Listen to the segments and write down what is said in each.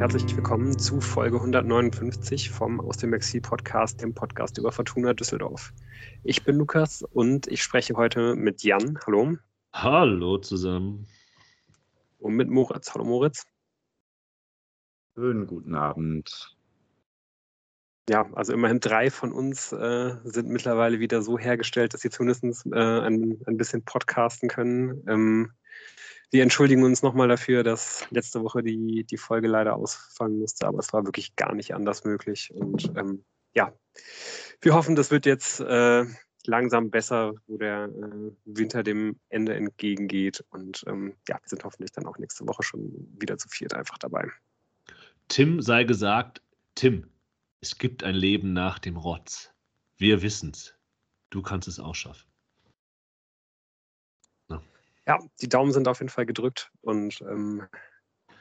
herzlich willkommen zu Folge 159 vom Aus dem Exil Podcast, dem Podcast über Fortuna Düsseldorf. Ich bin Lukas und ich spreche heute mit Jan. Hallo. Hallo zusammen. Und mit Moritz. Hallo Moritz. Schönen guten Abend. Ja, also immerhin drei von uns äh, sind mittlerweile wieder so hergestellt, dass sie zumindest äh, ein, ein bisschen podcasten können. Ähm, wir entschuldigen uns nochmal dafür, dass letzte Woche die, die Folge leider ausfallen musste, aber es war wirklich gar nicht anders möglich. Und ähm, ja, wir hoffen, das wird jetzt äh, langsam besser, wo der äh, Winter dem Ende entgegengeht. Und ähm, ja, wir sind hoffentlich dann auch nächste Woche schon wieder zu viert einfach dabei. Tim sei gesagt, Tim, es gibt ein Leben nach dem Rotz. Wir wissen's. Du kannst es auch schaffen. Ja, die Daumen sind auf jeden Fall gedrückt und ähm,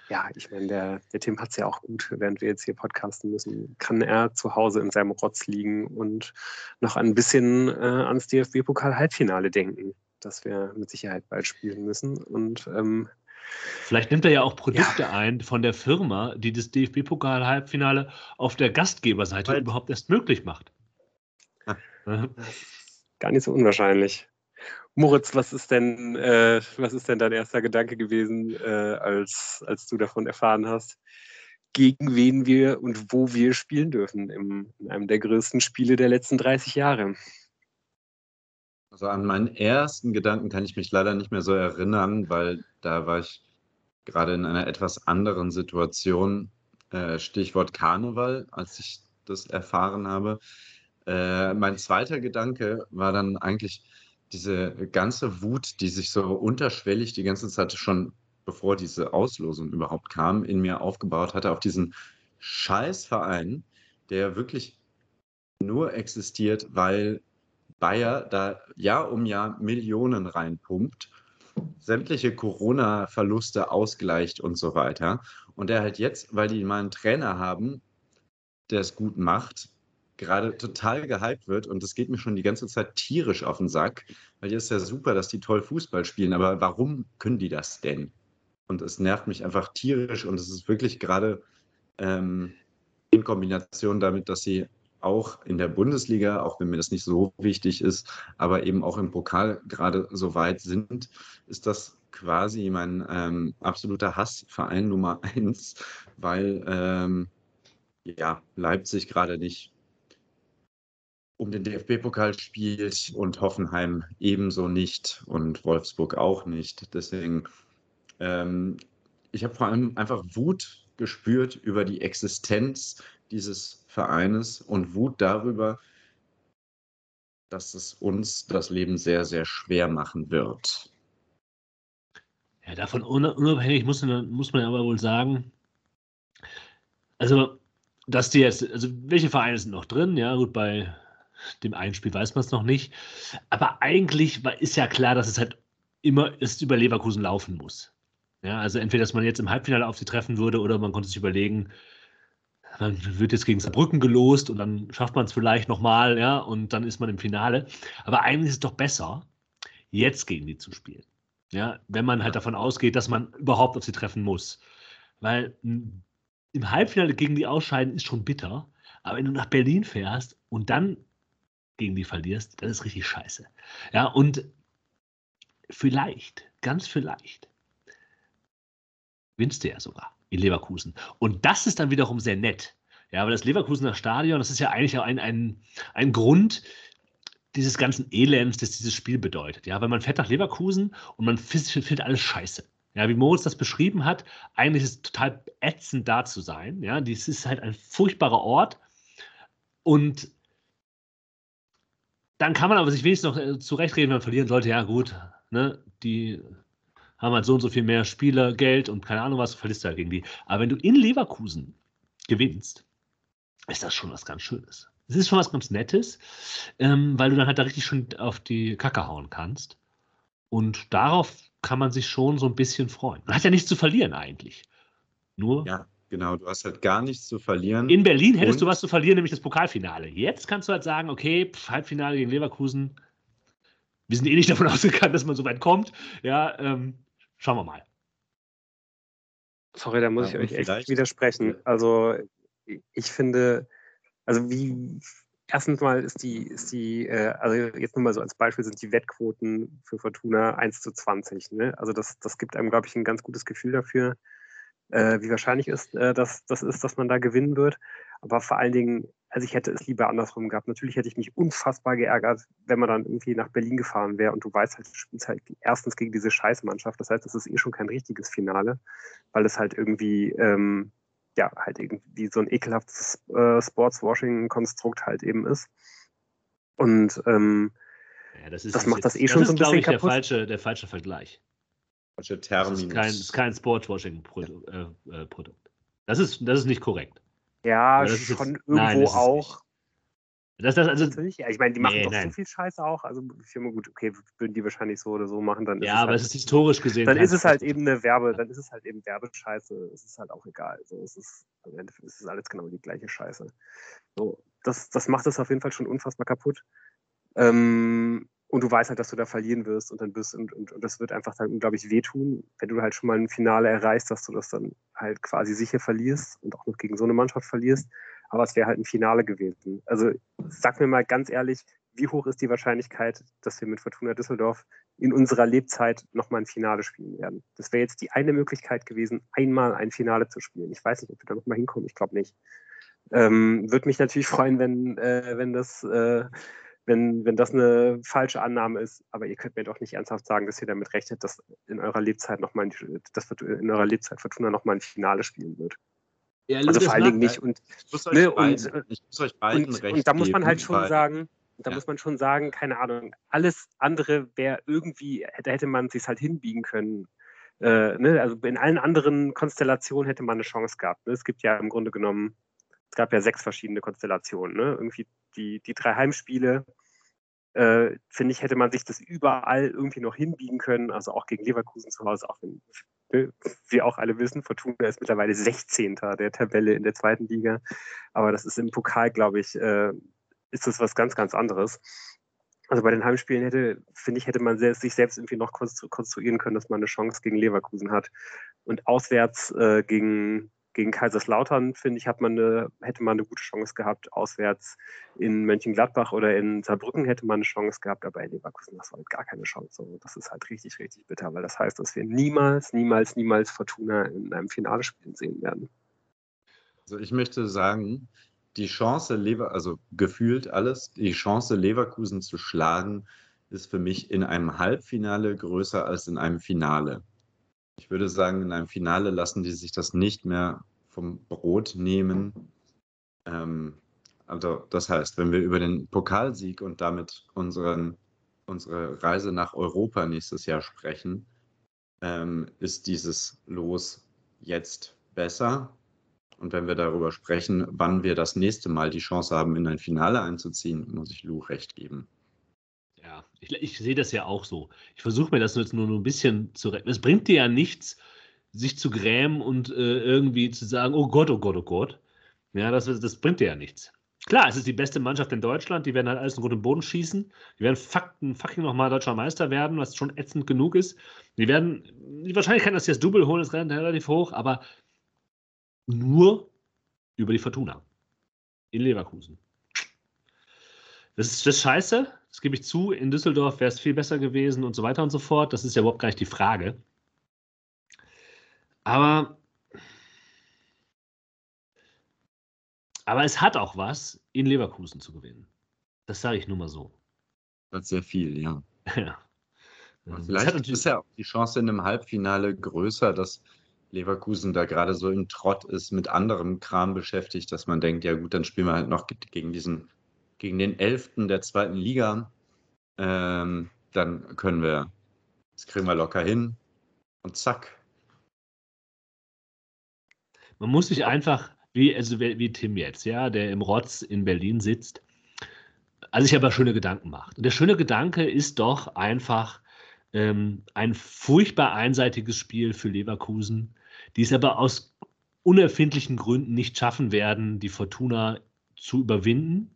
ja, ich meine, der, der Tim hat es ja auch gut, während wir jetzt hier podcasten müssen, kann er zu Hause in seinem Rotz liegen und noch ein bisschen äh, ans DFB-Pokal-Halbfinale denken, das wir mit Sicherheit bald spielen müssen. Und ähm, Vielleicht nimmt er ja auch Produkte ja. ein von der Firma, die das DFB-Pokal-Halbfinale auf der Gastgeberseite Weil überhaupt erst möglich macht. Gar nicht so unwahrscheinlich. Moritz, was ist denn, äh, was ist denn dein erster Gedanke gewesen, äh, als, als du davon erfahren hast, gegen wen wir und wo wir spielen dürfen im, in einem der größten Spiele der letzten 30 Jahre? Also an meinen ersten Gedanken kann ich mich leider nicht mehr so erinnern, weil da war ich gerade in einer etwas anderen Situation. Äh, Stichwort Karneval, als ich das erfahren habe. Äh, mein zweiter Gedanke war dann eigentlich, diese ganze Wut, die sich so unterschwellig die ganze Zeit schon, bevor diese Auslosung überhaupt kam, in mir aufgebaut hatte, auf diesen Scheißverein, der wirklich nur existiert, weil Bayer da Jahr um Jahr Millionen reinpumpt, sämtliche Corona-Verluste ausgleicht und so weiter. Und der halt jetzt, weil die mal einen Trainer haben, der es gut macht, gerade total gehypt wird und das geht mir schon die ganze Zeit tierisch auf den Sack, weil hier ist ja super, dass die toll Fußball spielen, aber warum können die das denn? Und es nervt mich einfach tierisch und es ist wirklich gerade ähm, in Kombination damit, dass sie auch in der Bundesliga, auch wenn mir das nicht so wichtig ist, aber eben auch im Pokal gerade so weit sind, ist das quasi mein ähm, absoluter Hassverein Nummer eins, weil ähm, ja, Leipzig gerade nicht um den DFB-Pokal spielt und Hoffenheim ebenso nicht und Wolfsburg auch nicht. Deswegen, ähm, ich habe vor allem einfach Wut gespürt über die Existenz dieses Vereines und Wut darüber, dass es uns das Leben sehr, sehr schwer machen wird. Ja, davon unabhängig muss man, muss man aber wohl sagen, also, dass die jetzt, also welche Vereine sind noch drin? Ja, gut, bei dem einen Spiel weiß man es noch nicht. Aber eigentlich ist ja klar, dass es halt immer ist über Leverkusen laufen muss. Ja, also entweder, dass man jetzt im Halbfinale auf sie treffen würde oder man konnte sich überlegen, man wird jetzt gegen Saarbrücken gelost und dann schafft man es vielleicht nochmal, ja, und dann ist man im Finale. Aber eigentlich ist es doch besser, jetzt gegen die zu spielen. Ja, wenn man halt davon ausgeht, dass man überhaupt auf sie treffen muss. Weil im Halbfinale gegen die ausscheiden ist schon bitter. Aber wenn du nach Berlin fährst und dann gegen die verlierst, das ist richtig scheiße. Ja, und vielleicht, ganz vielleicht, gewinnst du ja sogar in Leverkusen. Und das ist dann wiederum sehr nett. Ja, weil das Leverkusener Stadion, das ist ja eigentlich auch ein, ein, ein Grund dieses ganzen Elends, das dieses Spiel bedeutet. Ja, weil man fährt nach Leverkusen und man findet alles scheiße. Ja, wie Moritz das beschrieben hat, eigentlich ist es total ätzend da zu sein. Ja, dies ist halt ein furchtbarer Ort. Und dann kann man aber sich wenigstens noch äh, zurechtreden, wenn man verlieren sollte. Ja, gut, ne, die haben halt so und so viel mehr Spieler, Geld und keine Ahnung was, du verlierst halt gegen die. Aber wenn du in Leverkusen gewinnst, ist das schon was ganz Schönes. Es ist schon was ganz Nettes, ähm, weil du dann halt da richtig schön auf die Kacke hauen kannst. Und darauf kann man sich schon so ein bisschen freuen. Man hat ja nichts zu verlieren eigentlich. Nur ja. Genau, du hast halt gar nichts zu verlieren. In Berlin hättest und, du was zu verlieren, nämlich das Pokalfinale. Jetzt kannst du halt sagen, okay, pff, Halbfinale gegen Leverkusen. Wir sind eh nicht davon ausgegangen, dass man so weit kommt. Ja, ähm, schauen wir mal. Sorry, da muss ja, ich euch echt widersprechen. Also ich finde, also wie erstens mal ist die, ist die, äh, also jetzt nur mal so als Beispiel sind die Wettquoten für Fortuna 1 zu 20. Ne? Also das, das gibt einem, glaube ich, ein ganz gutes Gefühl dafür, äh, wie wahrscheinlich ist, äh, dass das ist, dass man da gewinnen wird. Aber vor allen Dingen, also ich hätte es lieber andersrum gehabt. Natürlich hätte ich mich unfassbar geärgert, wenn man dann irgendwie nach Berlin gefahren wäre und du weißt halt, du spielst halt erstens gegen diese Scheißmannschaft. Das heißt, es ist eh schon kein richtiges Finale, weil es halt irgendwie, ähm, ja, halt irgendwie so ein ekelhaftes äh, Sportswashing-Konstrukt halt eben ist. Und ähm, ja, das, das macht jetzt, das eh schon das so ein ist, bisschen ich, kaputt. Der falsche, der falsche Vergleich. Falsche Terminus. Das ist kein, das ist kein Sportswashing-Produkt. Äh, äh, das, ist, das ist nicht korrekt. Ja, das ist schon jetzt- irgendwo nein, das ist auch. Das, das, also, Natürlich, ja, ich meine, die machen Nee, doch nein. so viel Scheiße auch. Also Firma gut, okay, würden die wahrscheinlich so oder so machen, dann ist ja, es aber halt, es ist historisch gesehen. dann ist es halt eben eine Werbe, dann ist es halt eben Werbescheiße. Es ist halt auch egal. So, es ist, im Endeffekt ist es alles genau die gleiche Scheiße. So, das, das macht es auf jeden Fall schon unfassbar kaputt. Ähm, und du weißt halt, dass du da verlieren wirst und dann bist und, und, und das wird einfach dann unglaublich wehtun, wenn du halt schon mal ein Finale erreichst, dass du das dann halt quasi sicher verlierst und auch noch gegen so eine Mannschaft verlierst. Aber es wäre halt ein Finale gewesen. Also sag mir mal ganz ehrlich, wie hoch ist die Wahrscheinlichkeit, dass wir mit Fortuna Düsseldorf in unserer Lebzeit nochmal ein Finale spielen werden? Das wäre jetzt die eine Möglichkeit gewesen, einmal ein Finale zu spielen. Ich weiß nicht, ob wir da nochmal hinkommen. Ich glaube nicht. Ähm, Würde mich natürlich freuen, wenn, äh, wenn das äh, wenn, wenn das eine falsche Annahme ist, aber ihr könnt mir doch nicht ernsthaft sagen, dass ihr damit rechnet, dass in eurer Lebzeit nochmal ein, dass in eurer Lebzeit Fortuna nochmal ein Finale spielen wird. Ja, Also das vor allen Dingen nicht. Und, Ich muss euch, Ne, beiden, und- ich muss euch beiden und, recht und da muss man halt schon weil- sagen, da Ja. muss man schon sagen, keine Ahnung, alles andere wäre irgendwie, da hätte man sich halt hinbiegen können. Äh, ne? Also in allen anderen Konstellationen hätte man eine Chance gehabt. Ne? Es gibt ja im Grunde genommen, es gab ja sechs verschiedene Konstellationen. Ne? Irgendwie die, die drei Heimspiele, äh, finde ich, hätte man sich das überall irgendwie noch hinbiegen können. Also auch gegen Leverkusen zu Hause, auch wenn ne, wir auch alle wissen, Fortuna ist mittlerweile 16. der Tabelle in der zweiten Liga. Aber das ist im Pokal, glaube ich, äh, ist das was ganz, ganz anderes. Also bei den Heimspielen hätte, finde ich, hätte man sich selbst irgendwie noch konstru konstruieren können, dass man eine Chance gegen Leverkusen hat. Und auswärts äh, gegen, gegen Kaiserslautern, finde ich, hat man eine, hätte man eine gute Chance gehabt. Auswärts in Mönchengladbach oder in Saarbrücken hätte man eine Chance gehabt, aber in Leverkusen, das war halt gar keine Chance. Und das ist halt richtig, richtig bitter, weil das heißt, dass wir niemals, niemals, niemals Fortuna in einem Finale spielen sehen werden. Also ich möchte sagen, die Chance, Lever, also gefühlt alles, die Chance, Leverkusen zu schlagen, ist für mich in einem Halbfinale größer als in einem Finale. Ich würde sagen, in einem Finale lassen die sich das nicht mehr vom Brot nehmen. Ähm, also das heißt, wenn wir über den Pokalsieg und damit unseren, unsere Reise nach Europa nächstes Jahr sprechen, ähm, ist dieses Los jetzt besser. Und wenn wir darüber sprechen, wann wir das nächste Mal die Chance haben, in ein Finale einzuziehen, muss ich Lou recht geben. Ich, ich sehe das ja auch so. Ich versuche mir das jetzt nur, nur ein bisschen zu retten. Es bringt dir ja nichts, sich zu grämen und äh, irgendwie zu sagen, oh Gott, oh Gott, oh Gott. Ja, das, das bringt dir ja nichts. Klar, es ist die beste Mannschaft in Deutschland, die werden halt alles in und Boden schießen. Die werden fakten, fucking nochmal deutscher Meister werden, was schon ätzend genug ist. Die werden, die Wahrscheinlichkeit, dass sie das Double holen, ist relativ hoch, aber nur über die Fortuna in Leverkusen. Das ist, das ist scheiße, das gebe ich zu. In Düsseldorf wäre es viel besser gewesen und so weiter und so fort. Das ist ja überhaupt gar nicht die Frage. Aber, aber es hat auch was, in Leverkusen zu gewinnen. Das sage ich nur mal so. Das ist sehr viel, ja. ja. Hat Vielleicht ist ja auch die Chance in einem Halbfinale größer, dass Leverkusen da gerade so im Trott ist, mit anderem Kram beschäftigt, dass man denkt, ja gut, dann spielen wir halt noch ge- gegen diesen, gegen den Elften der zweiten Liga. Ähm, dann können wir, das kriegen wir locker hin. Und zack. Man muss sich einfach, wie, also wie Tim jetzt, ja, der im Rotz in Berlin sitzt, also sich aber schöne Gedanken macht. Und der schöne Gedanke ist doch einfach ähm, ein furchtbar einseitiges Spiel für Leverkusen, die es aber aus unerfindlichen Gründen nicht schaffen werden, die Fortuna zu überwinden.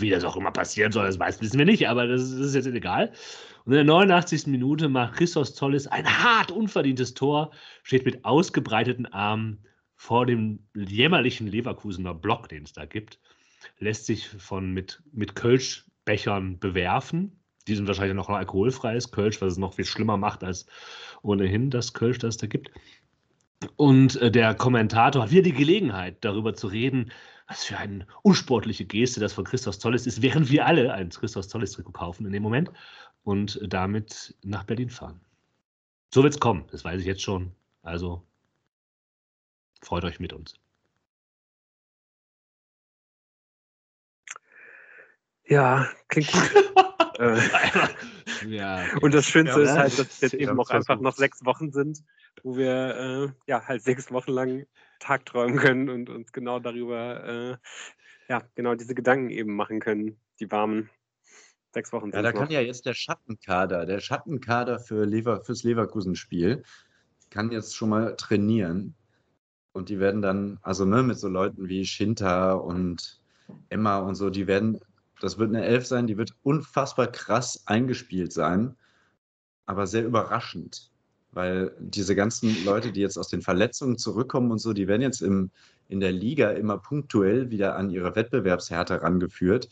Wie das auch immer passieren soll, das weiß, wissen wir nicht, aber das, das ist jetzt egal. Und in der 89. Minute macht Christos Zollis ein hart unverdientes Tor, steht mit ausgebreiteten Armen vor dem jämmerlichen Leverkusener Block, den es da gibt, lässt sich von mit, mit Kölschbechern bewerfen. Die sind wahrscheinlich noch alkoholfreies Kölsch, was es noch viel schlimmer macht als ohnehin das Kölsch, das es da gibt. Und äh, der Kommentator hat wieder die Gelegenheit, darüber zu reden, was für eine unsportliche Geste das von Christoph Zollis ist, während wir alle ein Christoph Zollis-Trikot kaufen in dem Moment und damit nach Berlin fahren. So wird es kommen, das weiß ich jetzt schon. Also freut euch mit uns. Ja, klingt gut. Äh, ja, okay. Und das Schönste ja, ist halt, dass es jetzt eben auch einfach noch sechs Wochen sind, wo wir äh, ja halt sechs Wochen lang tagträumen können und uns genau darüber, äh, ja, genau diese Gedanken eben machen können, die warmen sechs Wochen. Ja, da noch. kann ja jetzt der Schattenkader, der Schattenkader für Lever, fürs Leverkusen-Spiel, kann jetzt schon mal trainieren. Und die werden dann, also ne, mit so Leuten wie Shinta und Emma und so, die werden, das wird eine Elf sein, die wird unfassbar krass eingespielt sein, aber sehr überraschend. Weil diese ganzen Leute, die jetzt aus den Verletzungen zurückkommen und so, die werden jetzt im, in der Liga immer punktuell wieder an ihre Wettbewerbshärte rangeführt.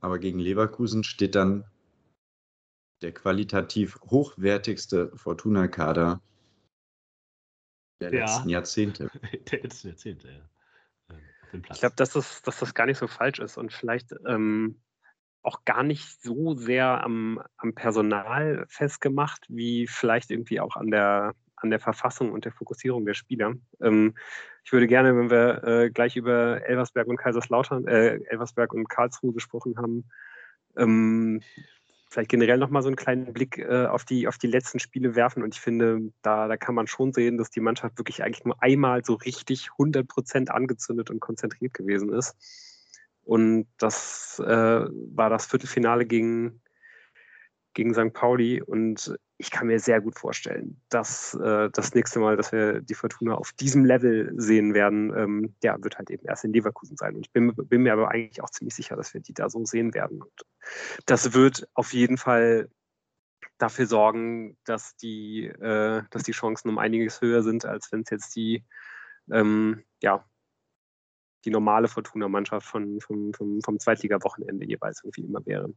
Aber gegen Leverkusen steht dann der qualitativ hochwertigste Fortuna-Kader der ja. letzten Jahrzehnte. der letzten Jahrzehnte, ja. Ich glaube, dass das, dass das gar nicht so falsch ist und vielleicht ähm, auch gar nicht so sehr am, am Personal festgemacht, wie vielleicht irgendwie auch an der, an der Verfassung und der Fokussierung der Spieler. Ähm, ich würde gerne, wenn wir äh, gleich über Elversberg und Kaiserslautern, äh, Elversberg und Karlsruhe gesprochen haben, ähm, vielleicht generell nochmal so einen kleinen Blick äh, auf, die, auf die letzten Spiele werfen. Und ich finde, da, da kann man schon sehen, dass die Mannschaft wirklich eigentlich nur einmal so richtig 100 Prozent angezündet und konzentriert gewesen ist. Und das äh, war das Viertelfinale gegen, gegen St. Pauli. Und ich kann mir sehr gut vorstellen, dass äh, das nächste Mal, dass wir die Fortuna auf diesem Level sehen werden, ähm, ja, wird halt eben erst in Leverkusen sein. Und ich bin, bin, mir aber eigentlich auch ziemlich sicher, dass wir die da so sehen werden. Und das wird auf jeden Fall dafür sorgen, dass die, äh, dass die Chancen um einiges höher sind, als wenn es jetzt die, ähm, ja, die normale Fortuna-Mannschaft von, vom, vom, vom Zweitliga-Wochenende jeweils irgendwie immer wäre.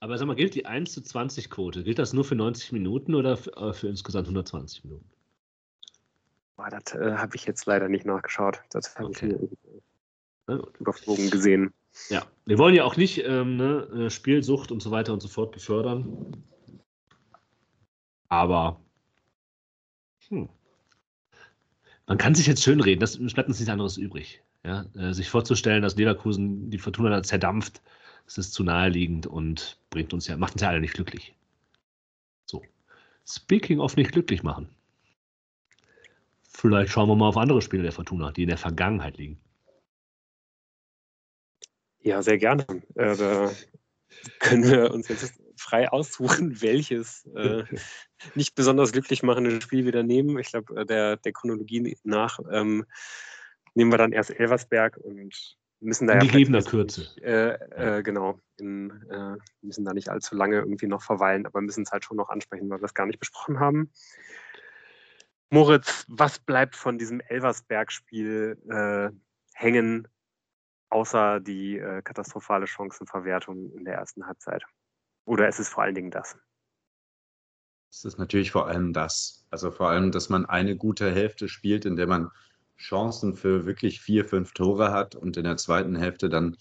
Aber sag mal, gilt die 1 zu 20 Quote? Gilt das nur für 90 Minuten oder für, äh, für insgesamt 120 Minuten? Boah, das äh, habe ich jetzt leider nicht nachgeschaut. Das habe okay. ich überflogen gesehen. Ja, wir wollen ja auch nicht ähm, ne, äh, Spielsucht und so weiter und so fort befördern. Aber hm, man kann sich jetzt schön reden, das bleibt uns nichts anderes übrig. Ja, äh, sich vorzustellen, dass Leverkusen die Fortuna da zerdampft, das ist zu naheliegend und bringt uns ja, macht uns ja alle nicht glücklich. So. Speaking of nicht glücklich machen. Vielleicht schauen wir mal auf andere Spiele der Fortuna, die in der Vergangenheit liegen. Ja, sehr gerne. Äh, da können wir uns jetzt frei aussuchen, welches äh, nicht besonders glücklich machende Spiel wir da nehmen. Ich glaube, äh, der, der Chronologie nach ähm, nehmen wir dann erst Elversberg und müssen da in ja gegebener Kürze. Äh, äh, genau, in, äh, müssen da nicht allzu lange irgendwie noch verweilen, aber müssen es halt schon noch ansprechen, weil wir es gar nicht besprochen haben. Moritz, was bleibt von diesem Elversberg-Spiel äh, hängen, außer die äh, katastrophale Chancenverwertung in der ersten Halbzeit? Oder ist es vor allen Dingen das? Es ist natürlich vor allem das. Also vor allem, dass man eine gute Hälfte spielt, in der man Chancen für wirklich vier, fünf Tore hat und in der zweiten Hälfte dann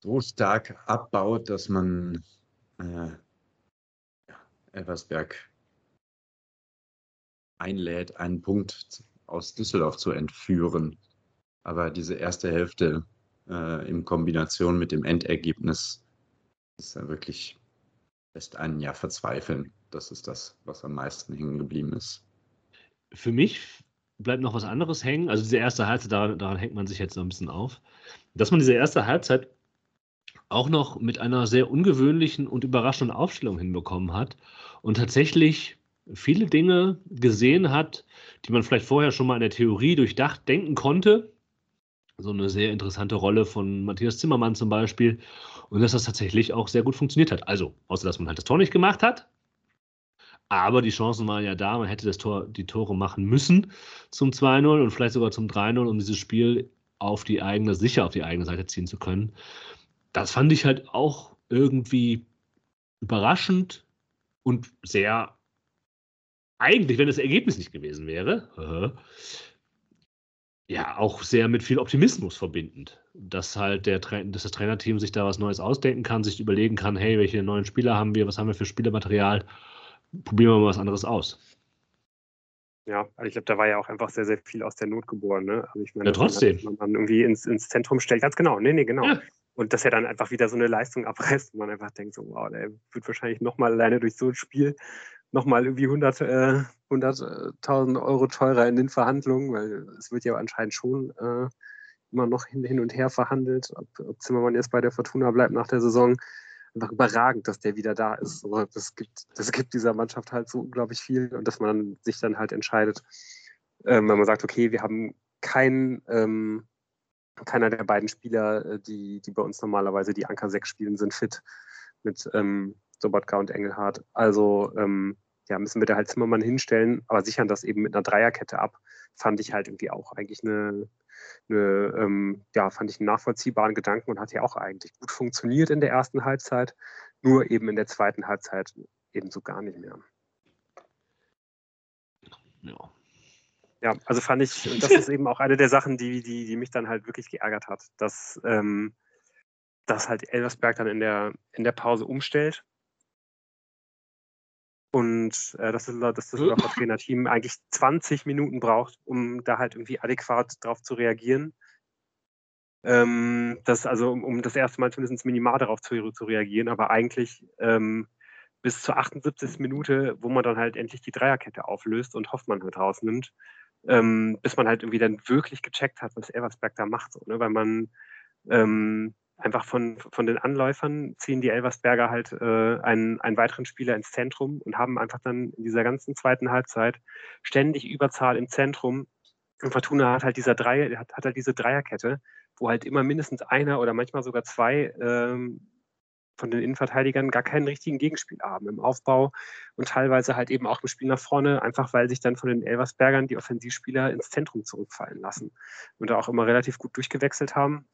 so stark abbaut, dass man äh, ja, Elversberg einlädt, einen Punkt aus Düsseldorf zu entführen. Aber diese erste Hälfte äh, in Kombination mit dem Endergebnis ist ja wirklich, lässt einen ja verzweifeln. Das ist das, was am meisten hängen geblieben ist. Für mich bleibt noch was anderes hängen. Also diese erste Halbzeit, daran, daran hängt man sich jetzt noch ein bisschen auf. Dass man diese erste Halbzeit auch noch mit einer sehr ungewöhnlichen und überraschenden Aufstellung hinbekommen hat und tatsächlich viele Dinge gesehen hat, die man vielleicht vorher schon mal in der Theorie durchdacht denken konnte, so eine sehr interessante Rolle von Matthias Zimmermann zum Beispiel. Und dass das tatsächlich auch sehr gut funktioniert hat. Also, außer dass man halt das Tor nicht gemacht hat. Aber die Chancen waren ja da. Man hätte das Tor, die Tore machen müssen zum 2-0 und vielleicht sogar zum 3-0, um dieses Spiel auf die eigene, sicher auf die eigene Seite ziehen zu können. Das fand ich halt auch irgendwie überraschend und sehr eigentlich, wenn das Ergebnis nicht gewesen wäre, ja, auch sehr mit viel Optimismus verbindend. Dass halt der, dass das Trainerteam sich da was Neues ausdenken kann, sich überlegen kann, hey, welche neuen Spieler haben wir, was haben wir für Spielermaterial, probieren wir mal was anderes aus. Ja, also ich glaube, da war ja auch einfach sehr, sehr viel aus der Not geboren. Ne? Also ich meine, ja, trotzdem. Man, man irgendwie ins, ins Zentrum stellt, ganz genau, nee, nee, genau. Ja. Und dass er dann einfach wieder so eine Leistung abreißt und man einfach denkt, so, wow, der wird wahrscheinlich nochmal alleine durch so ein Spiel nochmal irgendwie 100, äh, 100.000 Euro teurer in den Verhandlungen, weil es wird ja anscheinend schon äh, immer noch hin, hin, und her verhandelt, ob, ob, Zimmermann jetzt bei der Fortuna bleibt nach der Saison. Einfach überragend, dass der wieder da ist. Aber das gibt, das gibt dieser Mannschaft halt so unglaublich viel und dass man sich dann halt entscheidet, ähm, wenn man sagt, okay, wir haben keinen, ähm, keiner der beiden Spieler, äh, die, die bei uns normalerweise die Anker 6 spielen, sind fit mit ähm, Sobotka und Engelhardt. Also ähm, ja, müssen wir da halt Zimmermann hinstellen, aber sichern das eben mit einer Dreierkette ab, fand ich halt irgendwie auch eigentlich eine, eine ähm, ja, fand ich einen nachvollziehbaren Gedanken und hat ja auch eigentlich gut funktioniert in der ersten Halbzeit, nur eben in der zweiten Halbzeit ebenso gar nicht mehr. Ja. Ja, also fand ich, und das ist eben auch eine der Sachen, die, die, die mich dann halt wirklich geärgert hat, dass, ähm, dass halt Elversberg dann in der, in der Pause umstellt und äh, das, das Düsseldorfer Trainerteam eigentlich 20 Minuten braucht, um da halt irgendwie adäquat drauf zu reagieren. Ähm, das also, um, um, das erste Mal zumindest minimal darauf zu, zu reagieren, aber eigentlich ähm, bis zur 78. Minute, wo man dann halt endlich die Dreierkette auflöst und Hoffmann halt rausnimmt, ähm, bis man halt irgendwie dann wirklich gecheckt hat, was Elversberg da macht, so, ne? weil man ähm, einfach von, von den Anläufern ziehen die Elversberger halt äh, einen, einen weiteren Spieler ins Zentrum und haben einfach dann in dieser ganzen zweiten Halbzeit ständig Überzahl im Zentrum. Und Fortuna hat halt dieser drei, hat, hat halt diese Dreierkette, wo halt immer mindestens einer oder manchmal sogar zwei ähm, von den Innenverteidigern gar keinen richtigen Gegenspiel haben im Aufbau und teilweise halt eben auch im Spiel nach vorne, einfach weil sich dann von den Elversbergern die Offensivspieler ins Zentrum zurückfallen lassen und da auch immer relativ gut durchgewechselt haben.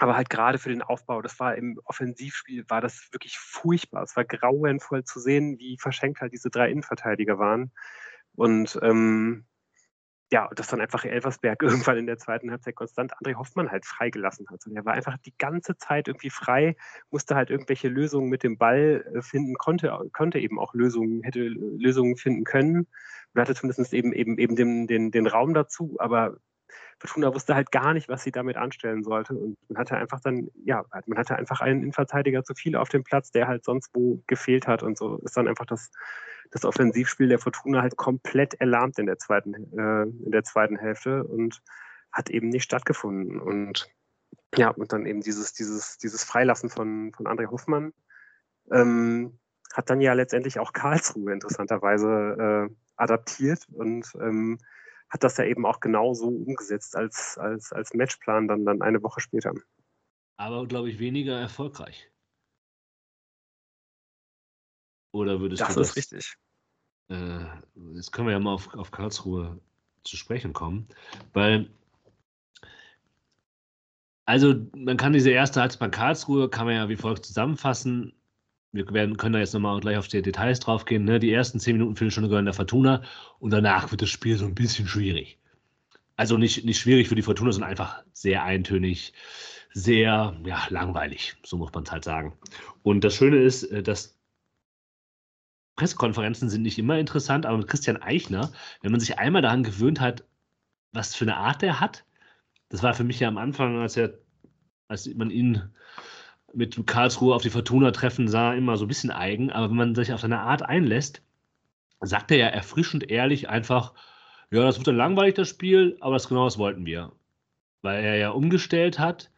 Aber halt gerade für den Aufbau, das war im Offensivspiel, war das wirklich furchtbar. Es war grauenvoll zu sehen, wie verschenkt halt diese drei Innenverteidiger waren. Und ähm, ja, dass dann einfach Elversberg irgendwann in der zweiten Halbzeit konstant André Hoffmann halt freigelassen hat. Und er war einfach die ganze Zeit irgendwie frei, musste halt irgendwelche Lösungen mit dem Ball äh, finden, konnte, konnte eben auch Lösungen, hätte Lösungen finden können und hatte zumindest eben eben eben den, den, den Raum dazu, aber Fortuna wusste halt gar nicht, was sie damit anstellen sollte. Und man hatte einfach dann, ja, man hatte einfach einen Innenverteidiger zu viel auf dem Platz, der halt sonst wo gefehlt hat. Und so ist dann einfach das, das Offensivspiel der Fortuna halt komplett erlahmt in der zweiten, äh, in der zweiten Hälfte und hat eben nicht stattgefunden. Und ja, und dann eben dieses, dieses, dieses Freilassen von, von André Hoffmann ähm, hat dann ja letztendlich auch Karlsruhe interessanterweise äh, adaptiert und ähm, hat das ja eben auch genau so umgesetzt als, als, als Matchplan dann, dann eine Woche später. Aber, glaube ich, weniger erfolgreich. Oder würdest das du das? Das ist richtig. Äh, jetzt können wir ja mal auf, auf Karlsruhe zu sprechen kommen, weil also man kann diese erste Halbzeit bei Karlsruhe, kann man ja wie folgt zusammenfassen wir werden, können da jetzt nochmal gleich auf die Details drauf gehen. Ne? Die ersten zehn Minuten Viertelstunde gehören der Fortuna und danach wird das Spiel so ein bisschen schwierig. Also nicht, nicht schwierig für die Fortuna, sondern einfach sehr eintönig, sehr ja, langweilig, so muss man es halt sagen. Und das Schöne ist, äh, dass Pressekonferenzen sind nicht immer interessant, aber mit Christian Eichner, wenn man sich einmal daran gewöhnt hat, was für eine Art er hat, das war für mich ja am Anfang, als er, als man ihn mit Karlsruhe auf die Fortuna treffen sah immer so ein bisschen eigen, aber wenn man sich auf seine Art einlässt, sagt er ja erfrischend ehrlich einfach, ja, das wird dann langweilig, das Spiel, aber das genau das wollten wir. Weil er ja umgestellt hat,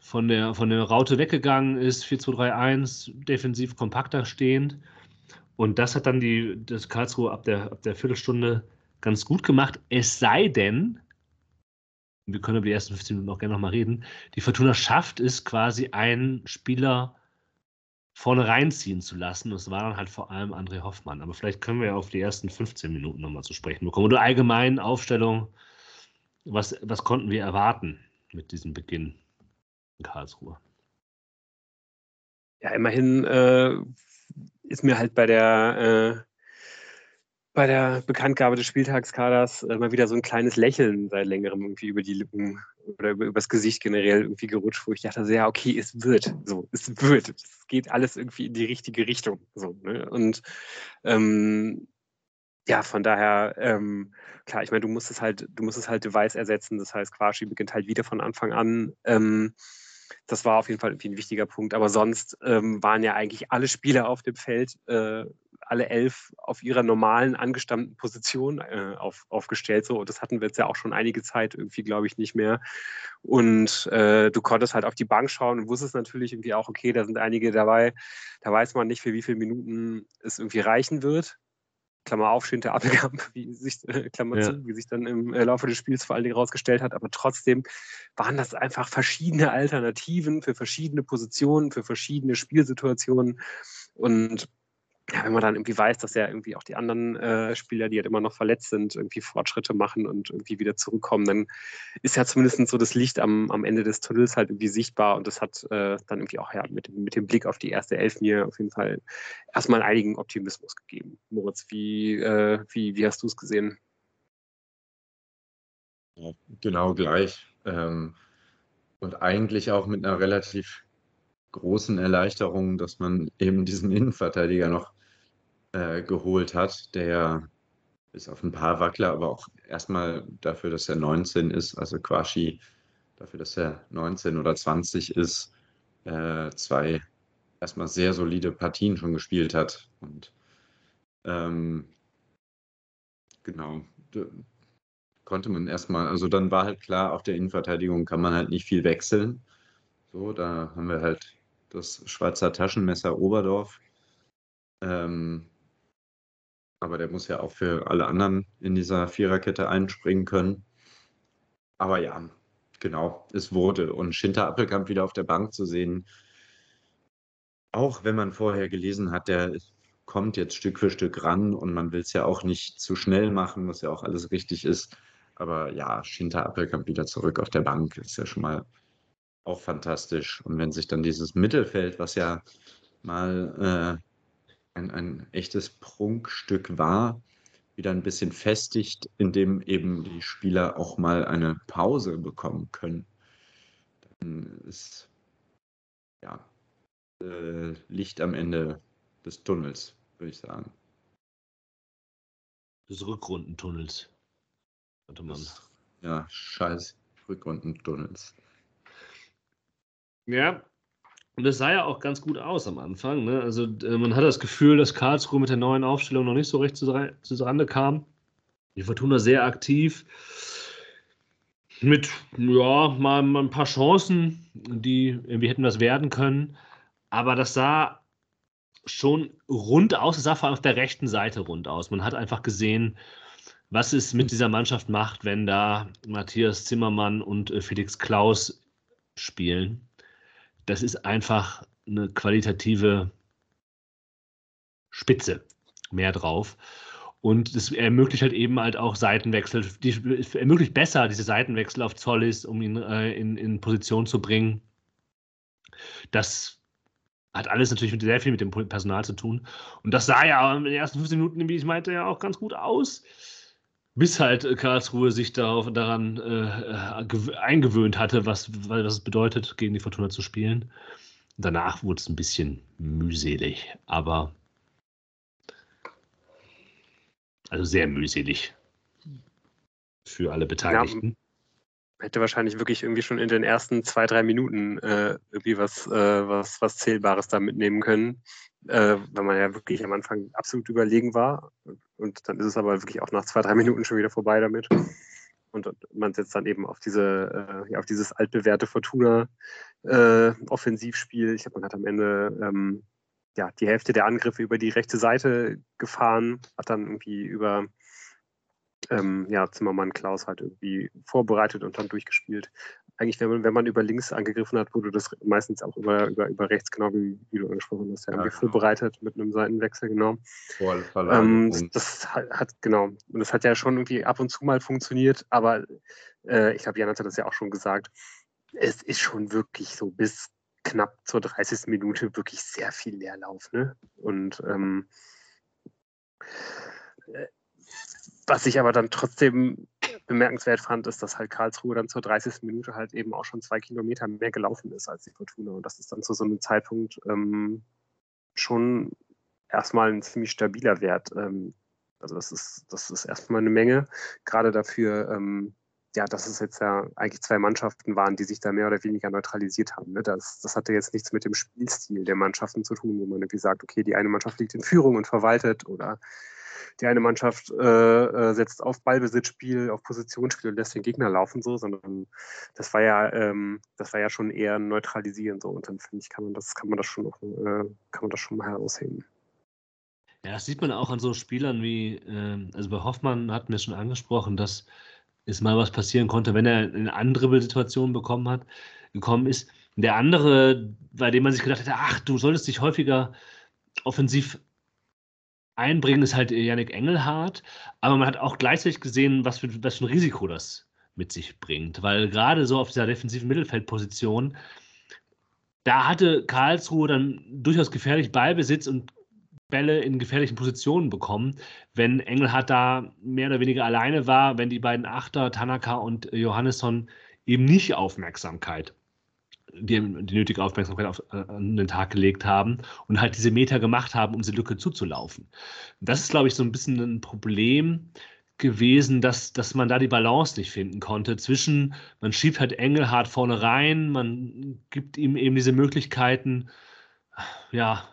von der, von der Raute weggegangen ist, 4-2-3-1, defensiv kompakter stehend. Und das hat dann die, das Karlsruhe ab der, ab der Viertelstunde ganz gut gemacht. Es sei denn, wir können über die ersten 15 Minuten auch gerne nochmal reden, die Fortuna schafft es quasi, einen Spieler vorne reinziehen zu lassen. Das war dann halt vor allem André Hoffmann. Aber vielleicht können wir ja auf die ersten 15 Minuten nochmal zu sprechen bekommen. Oder allgemein Aufstellung, was, was konnten wir erwarten mit diesem Beginn in Karlsruhe? Ja, immerhin äh, ist mir halt bei der äh, bei der Bekanntgabe des Spieltagskaders äh, mal wieder so ein kleines Lächeln seit längerem irgendwie über die Lippen oder über, übers Gesicht generell irgendwie gerutscht, wo ich dachte, ja, okay, es wird, so, es wird, es geht alles irgendwie in die richtige Richtung, so, ne? Und ähm, ja, von daher, ähm, klar, ich meine, du musst es halt, du musst es halt Device ersetzen, das heißt, Quashi beginnt halt wieder von Anfang an. Ähm, das war auf jeden Fall irgendwie ein wichtiger Punkt. Aber sonst ähm, waren ja eigentlich alle Spieler auf dem Feld äh, alle elf auf ihrer normalen angestammten Position äh, auf, aufgestellt. So, und das hatten wir jetzt ja auch schon einige Zeit irgendwie, glaube ich, nicht mehr. Und äh, du konntest halt auf die Bank schauen und wusstest natürlich irgendwie auch, okay, da sind einige dabei, da weiß man nicht, für wie viele Minuten es irgendwie reichen wird. Klammer auf, schön der Abelkamp, wie sich, äh, Klammer ja. zu, wie sich dann im äh, Laufe des Spiels vor allen Dingen rausgestellt hat. Aber trotzdem waren das einfach verschiedene Alternativen für verschiedene Positionen, für verschiedene Spielsituationen. Und ja, wenn man dann irgendwie weiß, dass ja irgendwie auch die anderen äh, Spieler, die halt immer noch verletzt sind, irgendwie Fortschritte machen und irgendwie wieder zurückkommen, dann ist ja zumindest so das Licht am, am Ende des Tunnels halt irgendwie sichtbar und das hat äh, dann irgendwie auch ja mit, mit dem Blick auf die erste Elf mir auf jeden Fall erstmal einigen Optimismus gegeben. Moritz, wie, äh, wie, wie hast du es gesehen? Ja, genau gleich. Ähm, und eigentlich auch mit einer relativ großen Erleichterung, dass man eben diesen Innenverteidiger noch äh, geholt hat, der ist auf ein paar Wackler, aber auch erstmal dafür, dass er 19 ist, also Quashi dafür, dass er 19 oder 20 ist, äh, zwei erstmal sehr solide Partien schon gespielt hat. Und ähm, genau, konnte man erstmal, also dann war halt klar, auf der Innenverteidigung kann man halt nicht viel wechseln. So, da haben wir halt das Schweizer Taschenmesser Oberdorf. Ähm, aber der muss ja auch für alle anderen in dieser Viererkette einspringen können. Aber ja, genau, es wurde. Und Schinter Appelkamp wieder auf der Bank zu sehen, auch wenn man vorher gelesen hat, der kommt jetzt Stück für Stück ran und man will es ja auch nicht zu schnell machen, was ja auch alles richtig ist. Aber ja, Schinter Appelkamp wieder zurück auf der Bank ist ja schon mal auch fantastisch. Und wenn sich dann dieses Mittelfeld, was ja mal äh, ein, ein echtes Prunkstück war, wieder ein bisschen festigt, indem eben die Spieler auch mal eine Pause bekommen können, dann ist ja äh, Licht am Ende des Tunnels, würde ich sagen. Des Rückrundentunnels, man. Das, ja, scheiß Rückrundentunnels. Ja, und es sah ja auch ganz gut aus am Anfang. Ne? Also äh, man hat das Gefühl, dass Karlsruhe mit der neuen Aufstellung noch nicht so recht zurande kam. Die Fortuna sehr aktiv. Mit, ja, mal, mal ein paar Chancen, die irgendwie hätten was werden können. Aber das sah schon rund aus. Es sah vor allem auf der rechten Seite rund aus. Man hat einfach gesehen, was es mit dieser Mannschaft macht, wenn da Matthias Zimmermann und äh, Felix Klaus spielen das ist einfach eine qualitative Spitze mehr drauf. Und es ermöglicht halt eben halt auch Seitenwechsel. Die, ermöglicht besser diese Seitenwechsel auf Zollis, um ihn äh, in, in Position zu bringen. Das hat alles natürlich mit, sehr viel mit dem Personal zu tun. Und das sah ja in den ersten 15 Minuten, wie ich meinte, ja auch ganz gut aus bis halt äh, Karlsruhe sich darauf, daran äh, eingewöhnt hatte, was, was es bedeutet, gegen die Fortuna zu spielen. Danach wurde es ein bisschen mühselig, aber also sehr mühselig für alle Beteiligten. Hätte wahrscheinlich wirklich irgendwie schon in den ersten zwei, drei Minuten äh, irgendwie was, äh, was, was Zählbares da mitnehmen können äh, wenn man ja wirklich am Anfang absolut überlegen war. Und dann ist es aber wirklich auch nach zwei, drei Minuten schon wieder vorbei damit. Und man setzt dann eben auf diese, äh, ja, auf dieses altbewährte Fortuna-Offensivspiel. Äh, ich glaube, man hat am Ende ähm, ja, die Hälfte der Angriffe über die rechte Seite gefahren, hat dann irgendwie über ähm, ja, Zimmermann Klaus halt irgendwie vorbereitet und dann durchgespielt. Eigentlich, wenn man, wenn man über links angegriffen hat, wurde das meistens auch über, über, über rechts, genau wie, wie du angesprochen hast, ja, irgendwie genau. vorbereitet mit einem Seitenwechsel, genau. Ähm, das, das hat, hat, genau, und das hat ja schon irgendwie ab und zu mal funktioniert, aber äh, ich glaube, Jan hat das ja auch schon gesagt, es ist schon wirklich so bis knapp zur 30. Minute wirklich sehr viel Leerlauf. Ne? Und ähm, äh, was ich aber dann trotzdem bemerkenswert fand, ist, dass halt Karlsruhe dann zur 30. Minute halt eben auch schon zwei Kilometer mehr gelaufen ist als die Fortuna. Und das ist dann zu so einem Zeitpunkt ähm, schon erstmal ein ziemlich stabiler Wert. Ähm, also das ist, das ist erstmal eine Menge, gerade dafür, ähm, ja, dass es jetzt ja eigentlich zwei Mannschaften waren, die sich da mehr oder weniger neutralisiert haben. Ne? Das, das hatte jetzt nichts mit dem Spielstil der Mannschaften zu tun, wo man irgendwie sagt, okay, die eine Mannschaft liegt in Führung und verwaltet oder die eine Mannschaft äh, äh, setzt auf Ballbesitzspiel, auf Positionsspiel und lässt den Gegner laufen, so, sondern das war ja, ähm, das war ja schon eher neutralisieren so. Und dann finde ich, kann man das, kann man das schon noch, äh, kann man das schon mal herausheben. Ja, das sieht man auch an so Spielern wie, äh, also bei Hoffmann hatten wir schon angesprochen, dass es mal was passieren konnte, wenn er in andere Situationen bekommen hat, gekommen ist. Der andere, bei dem man sich gedacht hätte, ach, du solltest dich häufiger offensiv einbringen, ist halt Yannick Engelhardt. Aber man hat auch gleichzeitig gesehen, was für, was für ein Risiko das mit sich bringt. Weil gerade so auf dieser defensiven Mittelfeldposition, da hatte Karlsruhe dann durchaus gefährlich Ballbesitz und Bälle in gefährlichen Positionen bekommen, wenn Engelhardt da mehr oder weniger alleine war, wenn die beiden Achter, Tanaka und Johannesson, eben nicht Aufmerksamkeit die, die nötige Aufmerksamkeit auf, äh, an den Tag gelegt haben und halt diese Meter gemacht haben, um diese Lücke zuzulaufen. Das ist, glaube ich, so ein bisschen ein Problem gewesen, dass, dass man da die Balance nicht finden konnte zwischen, man schiebt halt Engelhardt vorne rein, man gibt ihm eben diese Möglichkeiten, ja,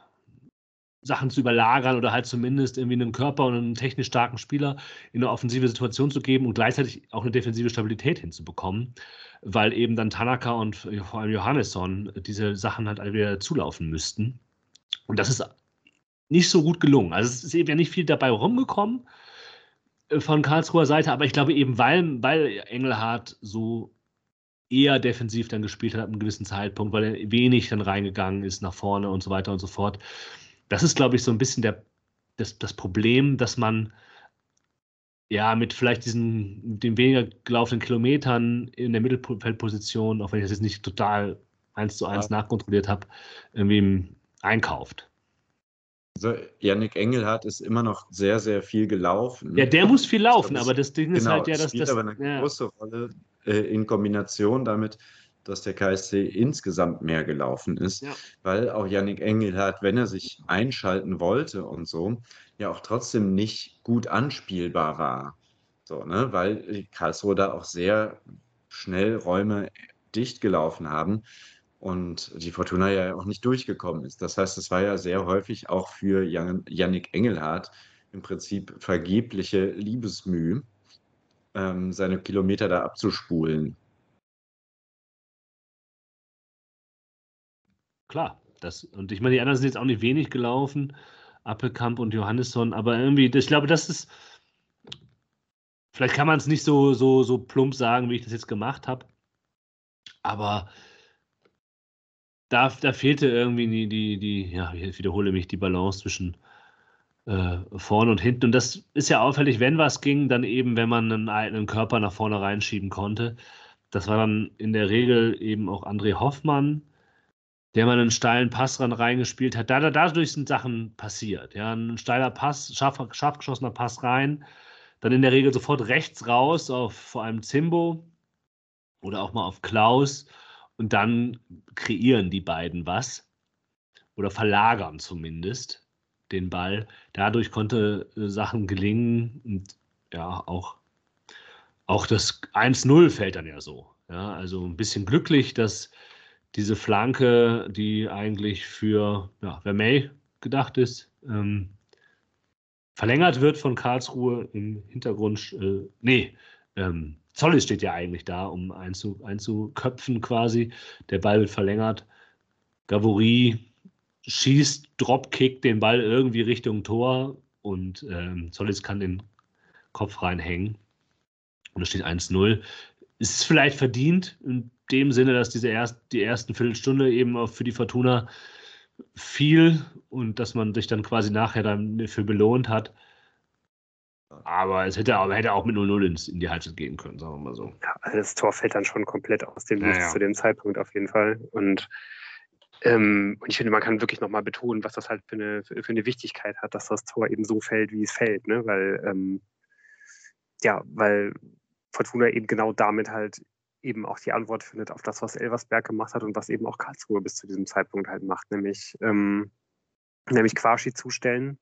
Sachen zu überlagern oder halt zumindest irgendwie einen Körper und einen technisch starken Spieler in eine offensive Situation zu geben und gleichzeitig auch eine defensive Stabilität hinzubekommen, weil eben dann Tanaka und vor allem Johannesson diese Sachen halt alle wieder zulaufen müssten. Und das ist nicht so gut gelungen. Also es ist eben ja nicht viel dabei rumgekommen äh, von Karlsruher Seite, aber ich glaube eben, weil, weil Engelhardt so eher defensiv dann gespielt hat ab einem gewissen Zeitpunkt, weil er wenig dann reingegangen ist nach vorne und so weiter und so fort, das ist, glaube ich, so ein bisschen der, das, das Problem, dass man ja mit vielleicht diesen den weniger gelaufenen Kilometern in der Mittelfeldposition, auch wenn ich das jetzt nicht total eins zu eins ja. nachkontrolliert habe, irgendwie einkauft. Also Yannick Engelhardt ist immer noch sehr, sehr viel gelaufen. Ja, der muss viel laufen, aber das Ding ist genau, halt ja, dass das. aber eine ja. große Rolle äh, in Kombination damit, dass der KSC insgesamt mehr gelaufen ist, ja. weil auch Yannick Engelhardt, wenn er sich einschalten wollte und so, ja auch trotzdem nicht gut anspielbar war. So, ne? Weil Karlsruhe da auch sehr schnell Räume dicht gelaufen haben und die Fortuna ja auch nicht durchgekommen ist. Das heißt, es war ja sehr häufig auch für Yannick Engelhardt im Prinzip vergebliche Liebesmüh, ähm, seine Kilometer da abzuspulen. Klar, das, und ich meine, die anderen sind jetzt auch nicht wenig gelaufen, Appelkamp und Johannesson, aber irgendwie, ich glaube, das ist, vielleicht kann man es nicht so, so, so plump sagen, wie ich das jetzt gemacht habe, aber da, da fehlte irgendwie die, die, die, ja, ich wiederhole mich, die Balance zwischen äh, vorne und hinten. Und das ist ja auffällig, wenn was ging, dann eben, wenn man einen eigenen Körper nach vorne reinschieben konnte. Das war dann in der Regel eben auch André Hoffmann, der mal einen steilen Pass ran reingespielt hat. Da, da, dadurch sind Sachen passiert. Ja, ein steiler Pass, scharf, scharf geschossener Pass rein, dann in der Regel sofort rechts raus auf vor allem Zimbo oder auch mal auf Klaus und dann kreieren die beiden was oder verlagern zumindest den Ball. Dadurch konnte äh, Sachen gelingen und ja, auch, auch das 1-0 fällt dann ja so. Ja, also ein bisschen glücklich, dass diese Flanke, die eigentlich für ja, Vermey gedacht ist, ähm, verlängert wird von Karlsruhe im Hintergrund. Äh, nee, ähm, Zollis steht ja eigentlich da, um einzu, einzuköpfen quasi. Der Ball wird verlängert. Gavouri schießt, Dropkick den Ball irgendwie Richtung Tor und ähm, Zollis kann den Kopf reinhängen. Und es steht 1-0. Es ist vielleicht verdient dem Sinne, dass diese erst, die ersten Viertelstunde eben auch für die Fortuna viel und dass man sich dann quasi nachher dann für belohnt hat. Aber es hätte, aber hätte auch mit 0-0 in, die Halbzeit gehen können, sagen wir mal so. Ja, also das Tor fällt dann schon komplett aus dem Licht ja, ja. zu dem Zeitpunkt auf jeden Fall. Und, ähm, und ich finde, man kann wirklich nochmal betonen, was das halt für eine, für eine Wichtigkeit hat, dass das Tor eben so fällt, wie es fällt. Ne? Weil, ähm, ja, weil Fortuna eben genau damit halt eben auch die Antwort findet auf das, was Elversberg gemacht hat und was eben auch Karlsruhe bis zu diesem Zeitpunkt halt macht, nämlich, ähm, nämlich Quashi zustellen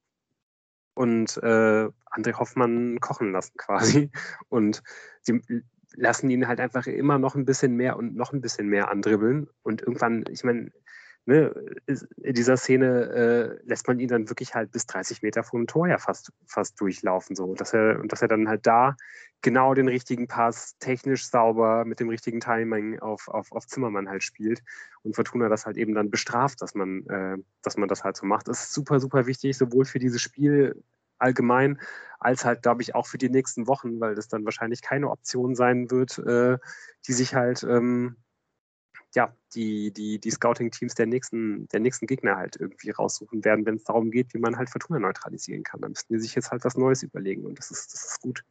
und äh, André Hoffmann kochen lassen quasi. Und sie lassen ihn halt einfach immer noch ein bisschen mehr und noch ein bisschen mehr andribbeln. Und irgendwann, ich meine, ne, in dieser Szene äh, lässt man ihn dann wirklich halt bis 30 Meter vor dem Tor ja fast, fast durchlaufen. So. Dass er, und dass er dann halt da genau den richtigen Pass, technisch sauber, mit dem richtigen Timing auf, auf, auf Zimmermann halt spielt. Und Fortuna das halt eben dann bestraft, dass man, äh, dass man das halt so macht. Das ist super, super wichtig, sowohl für dieses Spiel allgemein, als halt, glaube ich, auch für die nächsten Wochen, weil das dann wahrscheinlich keine Option sein wird, äh, die sich halt ähm, ja, die, die, die Scouting-Teams der nächsten, der nächsten Gegner halt irgendwie raussuchen werden, wenn es darum geht, wie man halt Fortuna neutralisieren kann. Da müssten die sich jetzt halt was Neues überlegen und das ist, das ist gut.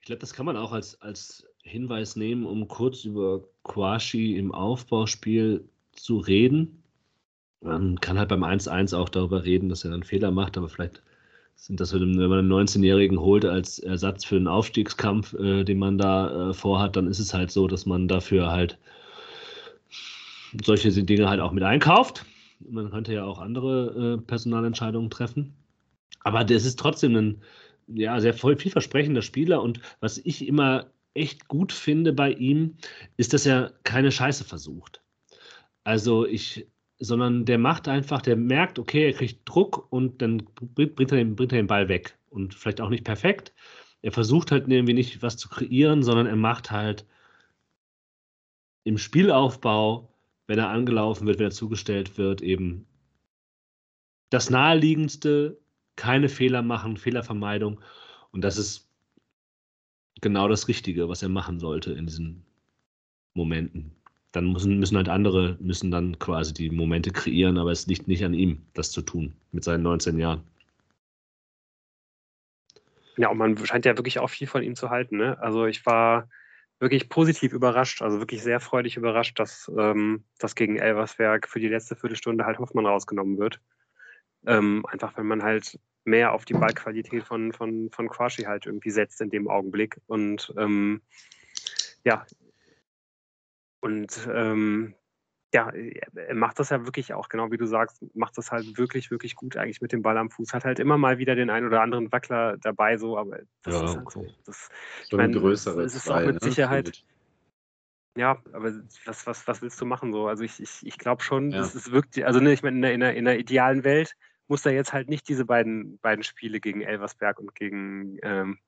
Ich glaube, das kann man auch als, als Hinweis nehmen, um kurz über Quashi im Aufbauspiel zu reden. Man kann halt beim 1-1 auch darüber reden, dass er einen Fehler macht, aber vielleicht sind das, wenn man einen 19-Jährigen holt als Ersatz für den Aufstiegskampf, äh, den man da äh, vorhat, dann ist es halt so, dass man dafür halt solche Dinge halt auch mit einkauft. Man könnte ja auch andere äh, Personalentscheidungen treffen. Aber das ist trotzdem ein ja, sehr vielversprechender Spieler. Und was ich immer echt gut finde bei ihm, ist, dass er keine Scheiße versucht. Also ich, sondern der macht einfach, der merkt, okay, er kriegt Druck und dann bringt er den, bringt er den Ball weg. Und vielleicht auch nicht perfekt. Er versucht halt irgendwie nicht was zu kreieren, sondern er macht halt im Spielaufbau wenn er angelaufen wird, wenn er zugestellt wird, eben das Naheliegendste, keine Fehler machen, Fehlervermeidung. Und das ist genau das Richtige, was er machen sollte in diesen Momenten. Dann müssen, müssen halt andere, müssen dann quasi die Momente kreieren, aber es liegt nicht an ihm, das zu tun mit seinen 19 Jahren. Ja, und man scheint ja wirklich auch viel von ihm zu halten. Ne? Also ich war wirklich positiv überrascht, also wirklich sehr freudig überrascht, dass, ähm, dass gegen Elversberg für die letzte Viertelstunde halt Hoffmann rausgenommen wird. Ähm, einfach, wenn man halt mehr auf die Ballqualität von, von, von Quashi halt irgendwie setzt in dem Augenblick. Und ähm, ja, und ähm, ja, er macht das ja wirklich auch, genau wie du sagst, macht das halt wirklich, wirklich gut eigentlich mit dem Ball am Fuß. Hat halt immer mal wieder den einen oder anderen Wackler dabei, so, aber das ja, ist halt so. Das, so ein größeres. Das ist auch mit ne? Sicherheit. Ja, aber was, was, was willst du machen so? Also ich, ich, ich glaube schon, ja. das ist wirklich, also ne, ich meine, in der, in, der, in der idealen Welt muss er jetzt halt nicht diese beiden, beiden Spiele gegen Elversberg und gegen, ähm,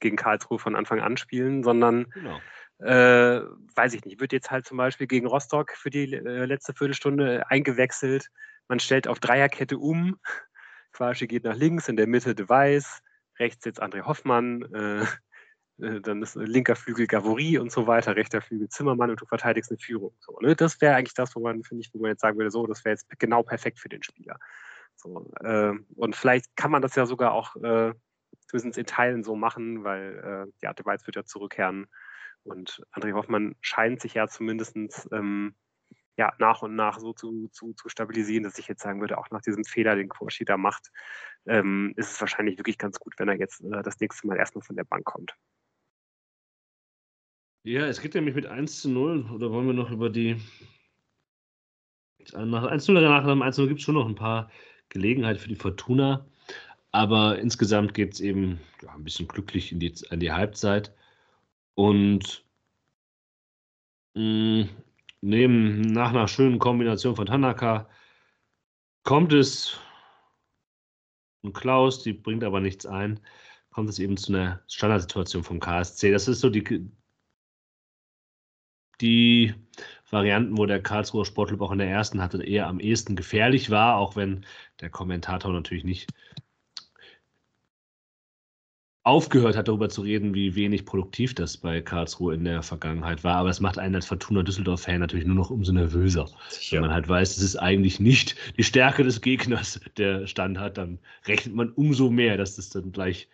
gegen Karlsruhe von Anfang an spielen, sondern genau äh, weiß ich nicht, wird jetzt halt zum Beispiel gegen Rostock für die äh, letzte Viertelstunde eingewechselt. Man stellt auf Dreierkette um. Quaschi geht nach links, in der Mitte De Weiß, rechts sitzt André Hoffmann, äh, äh dann ist linker Flügel Gavory und so weiter, rechter Flügel Zimmermann und du verteidigst eine Führung. So, ne? Das wäre eigentlich das, wo man, finde ich, wo man jetzt sagen würde, so, das wäre jetzt genau perfekt für den Spieler. So, äh, und vielleicht kann man das ja sogar auch äh, zumindest in Teilen so machen, weil äh, ja, De Weiß wird ja zurückkehren und André Hoffmann scheint sich ja zumindest ähm, ja, nach und nach so zu, zu, zu stabilisieren, dass ich jetzt sagen würde, auch nach diesem Fehler, den Quashi da macht, ähm, ist es wahrscheinlich wirklich ganz gut, wenn er jetzt äh, das nächste Mal erstmal von der Bank kommt. Ja, es geht nämlich mit 1 zu 0. Oder wollen wir noch über die. Nach 1 zu 0, danach nach 1 zu 0 gibt es schon noch ein paar Gelegenheiten für die Fortuna. Aber insgesamt geht es eben ja, ein bisschen glücklich in die, in die Halbzeit. Und mh, hm, neben, nach einer schönen Kombination von Tanaka kommt es und Klaus, die bringt aber nichts ein, kommt es eben zu einer Standardsituation vom KSC. Das ist so die, die Varianten, wo der Karlsruher Sportclub auch in der ersten hatte, eher am ehesten gefährlich war, auch wenn der Kommentator natürlich nicht aufgehört hat, darüber zu reden, wie wenig produktiv das bei Karlsruhe in der Vergangenheit war. Aber es macht einen als Fortuna Düsseldorf-Fan natürlich nur noch umso nervöser. Sicher. Wenn man halt weiß, es ist eigentlich nicht die Stärke des Gegners, der Stand hat, dann rechnet man umso mehr, dass das dann gleich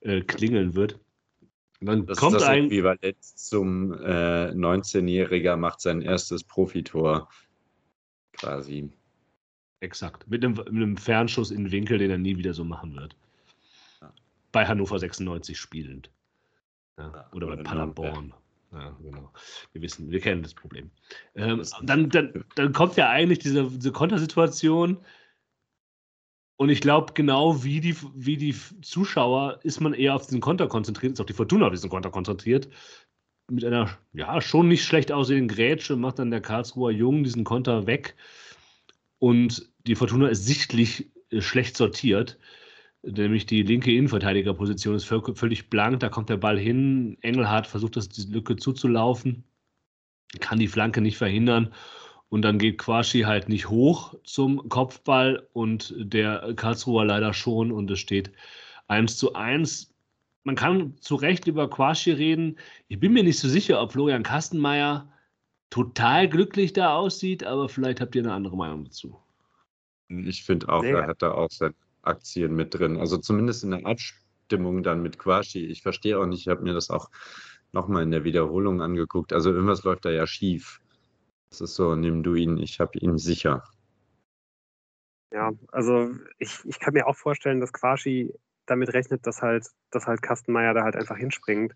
äh, klingeln wird. Dann das kommt ist das ein Äquivalent zum äh, 19-Jähriger macht sein erstes Profitor quasi. Exakt. Mit einem, mit einem Fernschuss in den Winkel, den er nie wieder so machen wird bei Hannover 96 spielend. Ja, oder bei Paderborn. Ja, genau. Wir wissen, wir kennen das Problem. Ähm, dann, dann, dann kommt ja eigentlich diese, diese Kontersituation. Und ich glaube, genau wie die, wie die Zuschauer ist man eher auf diesen Konter konzentriert, ist auch die Fortuna auf diesen Konter konzentriert. Mit einer, ja, schon nicht schlecht aussehenden Grätsche macht dann der Karlsruher Jung diesen Konter weg. Und die Fortuna ist sichtlich äh, schlecht sortiert nämlich die linke Innenverteidigerposition ist völlig blank, da kommt der Ball hin, Engelhardt versucht das die Lücke zuzulaufen, kann die Flanke nicht verhindern und dann geht Quaschi halt nicht hoch zum Kopfball und der Karlsruher leider schon und es steht 1 zu 1. Man kann zu Recht über Quaschi reden. Ich bin mir nicht so sicher, ob Florian Kastenmeier total glücklich da aussieht, aber vielleicht habt ihr eine andere Meinung dazu. Ich finde auch, nee. er hat da auch sein Aktien mit drin. Also zumindest in der Abstimmung dann mit Quashi. Ich verstehe auch nicht, ich habe mir das auch nochmal in der Wiederholung angeguckt. Also irgendwas läuft da ja schief. Das ist so, nimm du ihn, ich habe ihn sicher. Ja, also ich, ich kann mir auch vorstellen, dass Quashi damit rechnet, dass halt, dass halt Kastenmeier da halt einfach hinspringt.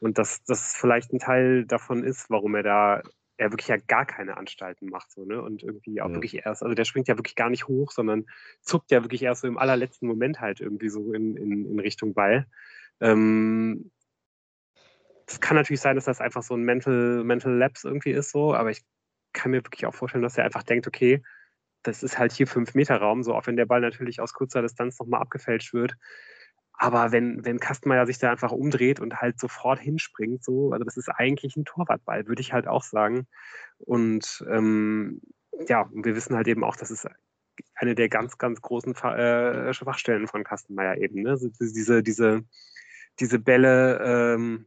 Und dass das vielleicht ein Teil davon ist, warum er da er wirklich ja gar keine Anstalten macht, so, ne? Und irgendwie auch ja. wirklich erst, also der springt ja wirklich gar nicht hoch, sondern zuckt ja wirklich erst so im allerletzten Moment halt irgendwie so in, in, in Richtung Ball. Ähm, das kann natürlich sein, dass das einfach so ein Mental, Mental Lapse irgendwie ist, so, aber ich kann mir wirklich auch vorstellen, dass er einfach denkt, okay, das ist halt hier fünf Meter Raum, so auch wenn der Ball natürlich aus kurzer Distanz nochmal abgefälscht wird, aber wenn, wenn Kastenmeier sich da einfach umdreht und halt sofort hinspringt, so, also das ist eigentlich ein Torwartball, würde ich halt auch sagen. Und ähm, ja, wir wissen halt eben auch, dass es eine der ganz, ganz großen äh, Schwachstellen von Kastenmeier eben. Ne? Diese, diese, diese Bälle ähm,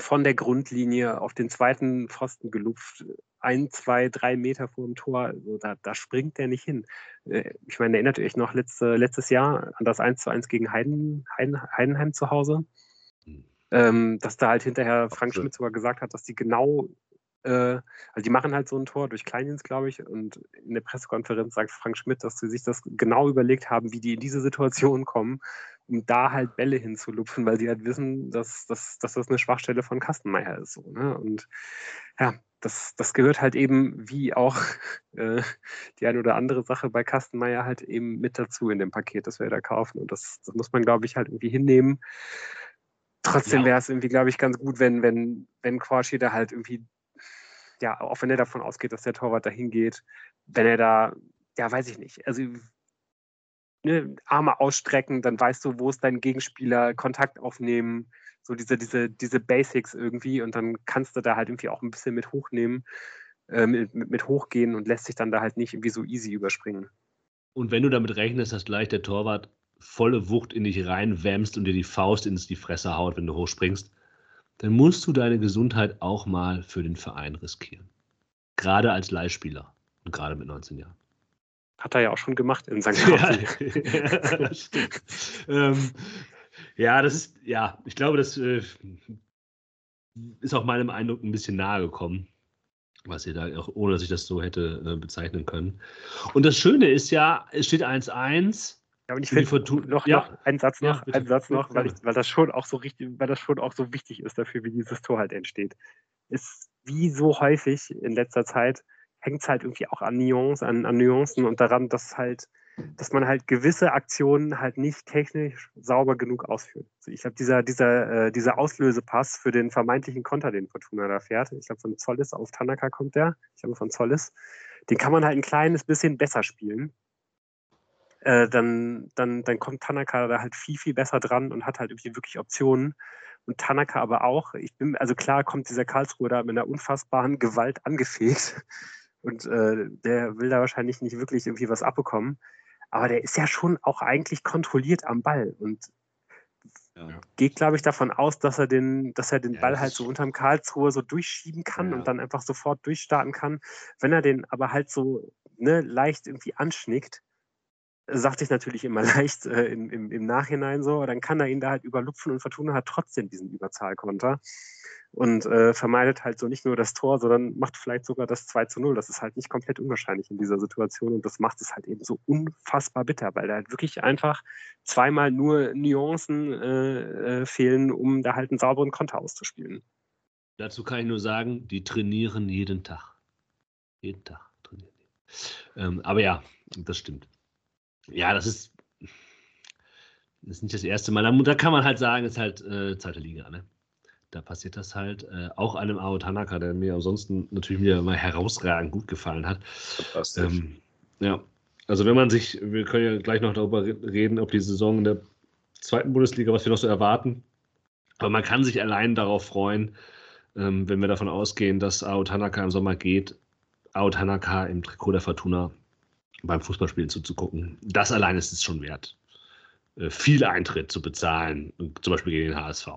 von der Grundlinie auf den zweiten Pfosten gelupft, ein, zwei, drei Meter vor dem Tor, also da, da springt der nicht hin. Äh, ich meine, erinnert ihr euch noch letzte, letztes Jahr an das 1 zu 1 gegen Heiden, Heiden, Heidenheim zu Hause? Mhm. Ähm, dass da halt hinterher Frank Schmidt sogar gesagt hat, dass die genau, also die machen halt so ein Tor durch Kleindienst, glaube ich, und in der Pressekonferenz sagt Frank Schmidt, dass sie sich das genau überlegt haben, wie die in diese Situation kommen, um da halt Bälle hinzulupfen, weil die halt wissen, dass, dass, dass das eine Schwachstelle von Kastenmeier ist. So, ne? Und ja, das, das gehört halt eben, wie auch äh, die eine oder andere Sache bei Kastenmeier halt eben mit dazu in dem Paket, das wir da kaufen. Und das, das muss man, glaube ich, halt irgendwie hinnehmen. Trotzdem ja. wäre es irgendwie, glaube ich, ganz gut, wenn, wenn, wenn Quashi da halt irgendwie, ja, auch wenn er davon ausgeht, dass der Torwart dahin geht, wenn er da, ja, weiß ich nicht, also ne, Arme ausstrecken, dann weißt du, wo ist dein Gegenspieler, Kontakt aufnehmen, so diese, diese, diese Basics irgendwie und dann kannst du da halt irgendwie auch ein bisschen mit hochnehmen, äh, mit, mit hochgehen und lässt sich dann da halt nicht irgendwie so easy überspringen. Und wenn du damit rechnest, dass gleich der Torwart volle Wucht in dich reinwämmst und dir die Faust ins die Fresse haut, wenn du hochspringst, dann musst du deine Gesundheit auch mal für den Verein riskieren. Gerade als Leihspieler und gerade mit 19 Jahren. Hat er ja auch schon gemacht in St. Ja, ja, stimmt. ähm, ja, das ist, ja, ich glaube, das äh, ist auch meinem Eindruck ein bisschen nahe gekommen, was ihr da auch, ohne dass ich das so hätte äh, bezeichnen können. Und das Schöne ist ja, es steht 1-1. Ja, und ich finde noch, ja, noch einen Satz noch, ja, einen Satz noch, weil, ich, weil das schon auch so richtig, weil das schon auch so wichtig ist dafür, wie dieses Tor halt entsteht. Ist wie so häufig in letzter Zeit hängt es halt irgendwie auch an Nuancen, an, an Nuancen und daran, dass halt dass man halt gewisse Aktionen halt nicht technisch sauber genug ausführt. Also ich glaube, dieser, dieser, äh, dieser Auslösepass für den vermeintlichen Konter, den Fortuna da fährt, ich glaube, von Zollis auf Tanaka kommt der, ich glaube, von Zollis, den kann man halt ein kleines bisschen besser spielen. Äh, dann, dann, dann kommt Tanaka da halt viel, viel besser dran und hat halt irgendwie wirklich Optionen. Und Tanaka aber auch. Ich bin, also klar kommt dieser Karlsruhe da mit einer unfassbaren Gewalt angefegt. Und äh, der will da wahrscheinlich nicht wirklich irgendwie was abbekommen aber der ist ja schon auch eigentlich kontrolliert am Ball. Und ja. geht, glaube ich, davon aus, dass er den, dass er den ja, Ball halt so unterm Karlsruhe so durchschieben kann ja. und dann einfach sofort durchstarten kann. Wenn er den aber halt so ne, leicht irgendwie anschnickt, sagt sich natürlich immer leicht äh, im, im, im, Nachhinein so, dann kann er ihn da halt überlupfen und Fortuna hat trotzdem diesen Überzahlkonter und äh, vermeidet halt so nicht nur das Tor, sondern macht vielleicht sogar das 2 zu 0. Das ist halt nicht komplett unwahrscheinlich in dieser Situation und das macht es halt eben so unfassbar bitter, weil da halt wirklich einfach zweimal nur Nuancen äh, äh, fehlen, um da halt einen sauberen Konter auszuspielen. Dazu kann ich nur sagen, die trainieren jeden Tag. Jeden Tag trainieren die. Ähm, aber ja, das stimmt. Ja, das ist, das ist nicht das erste Mal. Da, da kann man halt sagen, es ist halt äh, zweite Liga, ne? Da passiert das halt. Äh, auch einem Ao Tanaka, der mir ansonsten natürlich wieder mal herausragend gut gefallen hat. Ähm, ja, also wenn man sich, wir können ja gleich noch darüber reden, ob die Saison in der zweiten Bundesliga, was wir noch so erwarten. Aber man kann sich allein darauf freuen, ähm, wenn wir davon ausgehen, dass Ao Tanaka im Sommer geht, Ao Tanaka im Trikot der Fortuna beim Fußballspielen zuzugucken. Das allein ist es schon wert, äh, viel Eintritt zu bezahlen, zum Beispiel gegen den HSV,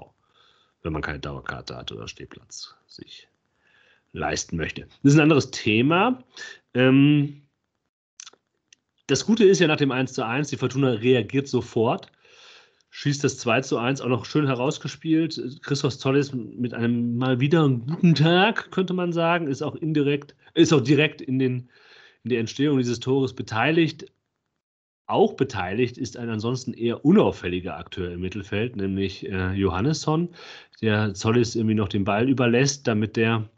wenn man keine Dauerkarte hat oder Stehplatz sich leisten möchte. Das ist ein anderes Thema. Ähm, das Gute ist ja nach dem 1 zu 1, die Fortuna reagiert sofort, schießt das 2 zu 1 auch noch schön herausgespielt. Christoph Tolles mit einem mal wieder guten Tag, könnte man sagen, ist auch indirekt, ist auch direkt in den in der Entstehung dieses Tores beteiligt. Auch beteiligt ist ein ansonsten eher unauffälliger Akteur im Mittelfeld, nämlich äh, Johannesson, der Zollis irgendwie noch den Ball überlässt, damit der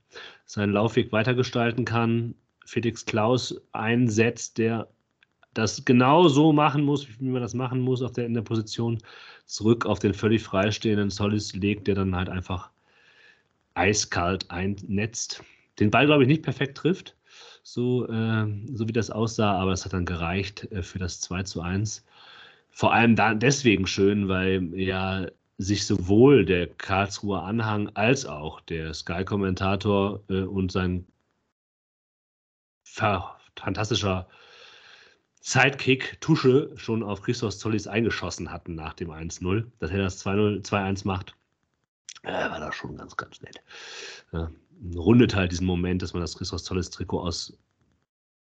seinen Laufweg weitergestalten kann. Felix Klaus einsetzt, der das genau so machen muss, wie man das machen muss auf der, in der Position, zurück auf den völlig freistehenden Zollis legt, der dann halt einfach eiskalt einnetzt. Den Ball, glaube ich, nicht perfekt trifft, so, äh, so wie das aussah, aber es hat dann gereicht äh, für das 2 zu 1. Vor allem da deswegen schön, weil ja sich sowohl der Karlsruher Anhang als auch der Sky-Kommentator äh, und sein fantastischer Sidekick Tusche schon auf Christos Zollis eingeschossen hatten nach dem 1-0. Dass er das 2-1 macht, äh, war da schon ganz, ganz nett. Ja rundet halt diesen Moment, dass man das Christos Tolles Trikot aus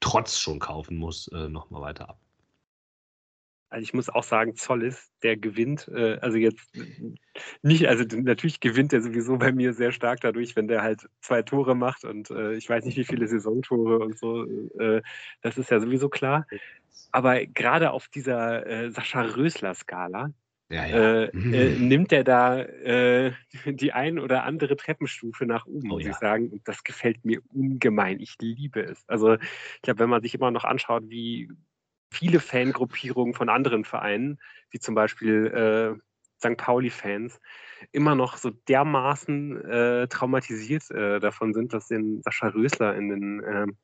Trotz schon kaufen muss, äh, nochmal weiter ab. Also ich muss auch sagen, Zollis, der gewinnt, äh, also jetzt nicht, also natürlich gewinnt er sowieso bei mir sehr stark dadurch, wenn der halt zwei Tore macht und äh, ich weiß nicht, wie viele Saisontore und so, äh, das ist ja sowieso klar. Aber gerade auf dieser äh, Sascha Rösler-Skala, ja, ja. Äh, äh, nimmt er da äh, die ein oder andere Treppenstufe nach oben, oh, muss ja. ich sagen. Und das gefällt mir ungemein. Ich liebe es. Also ich glaube, wenn man sich immer noch anschaut, wie viele Fangruppierungen von anderen Vereinen, wie zum Beispiel äh, St. Pauli-Fans, immer noch so dermaßen äh, traumatisiert äh, davon sind, dass den Sascha Rösler in den ähm,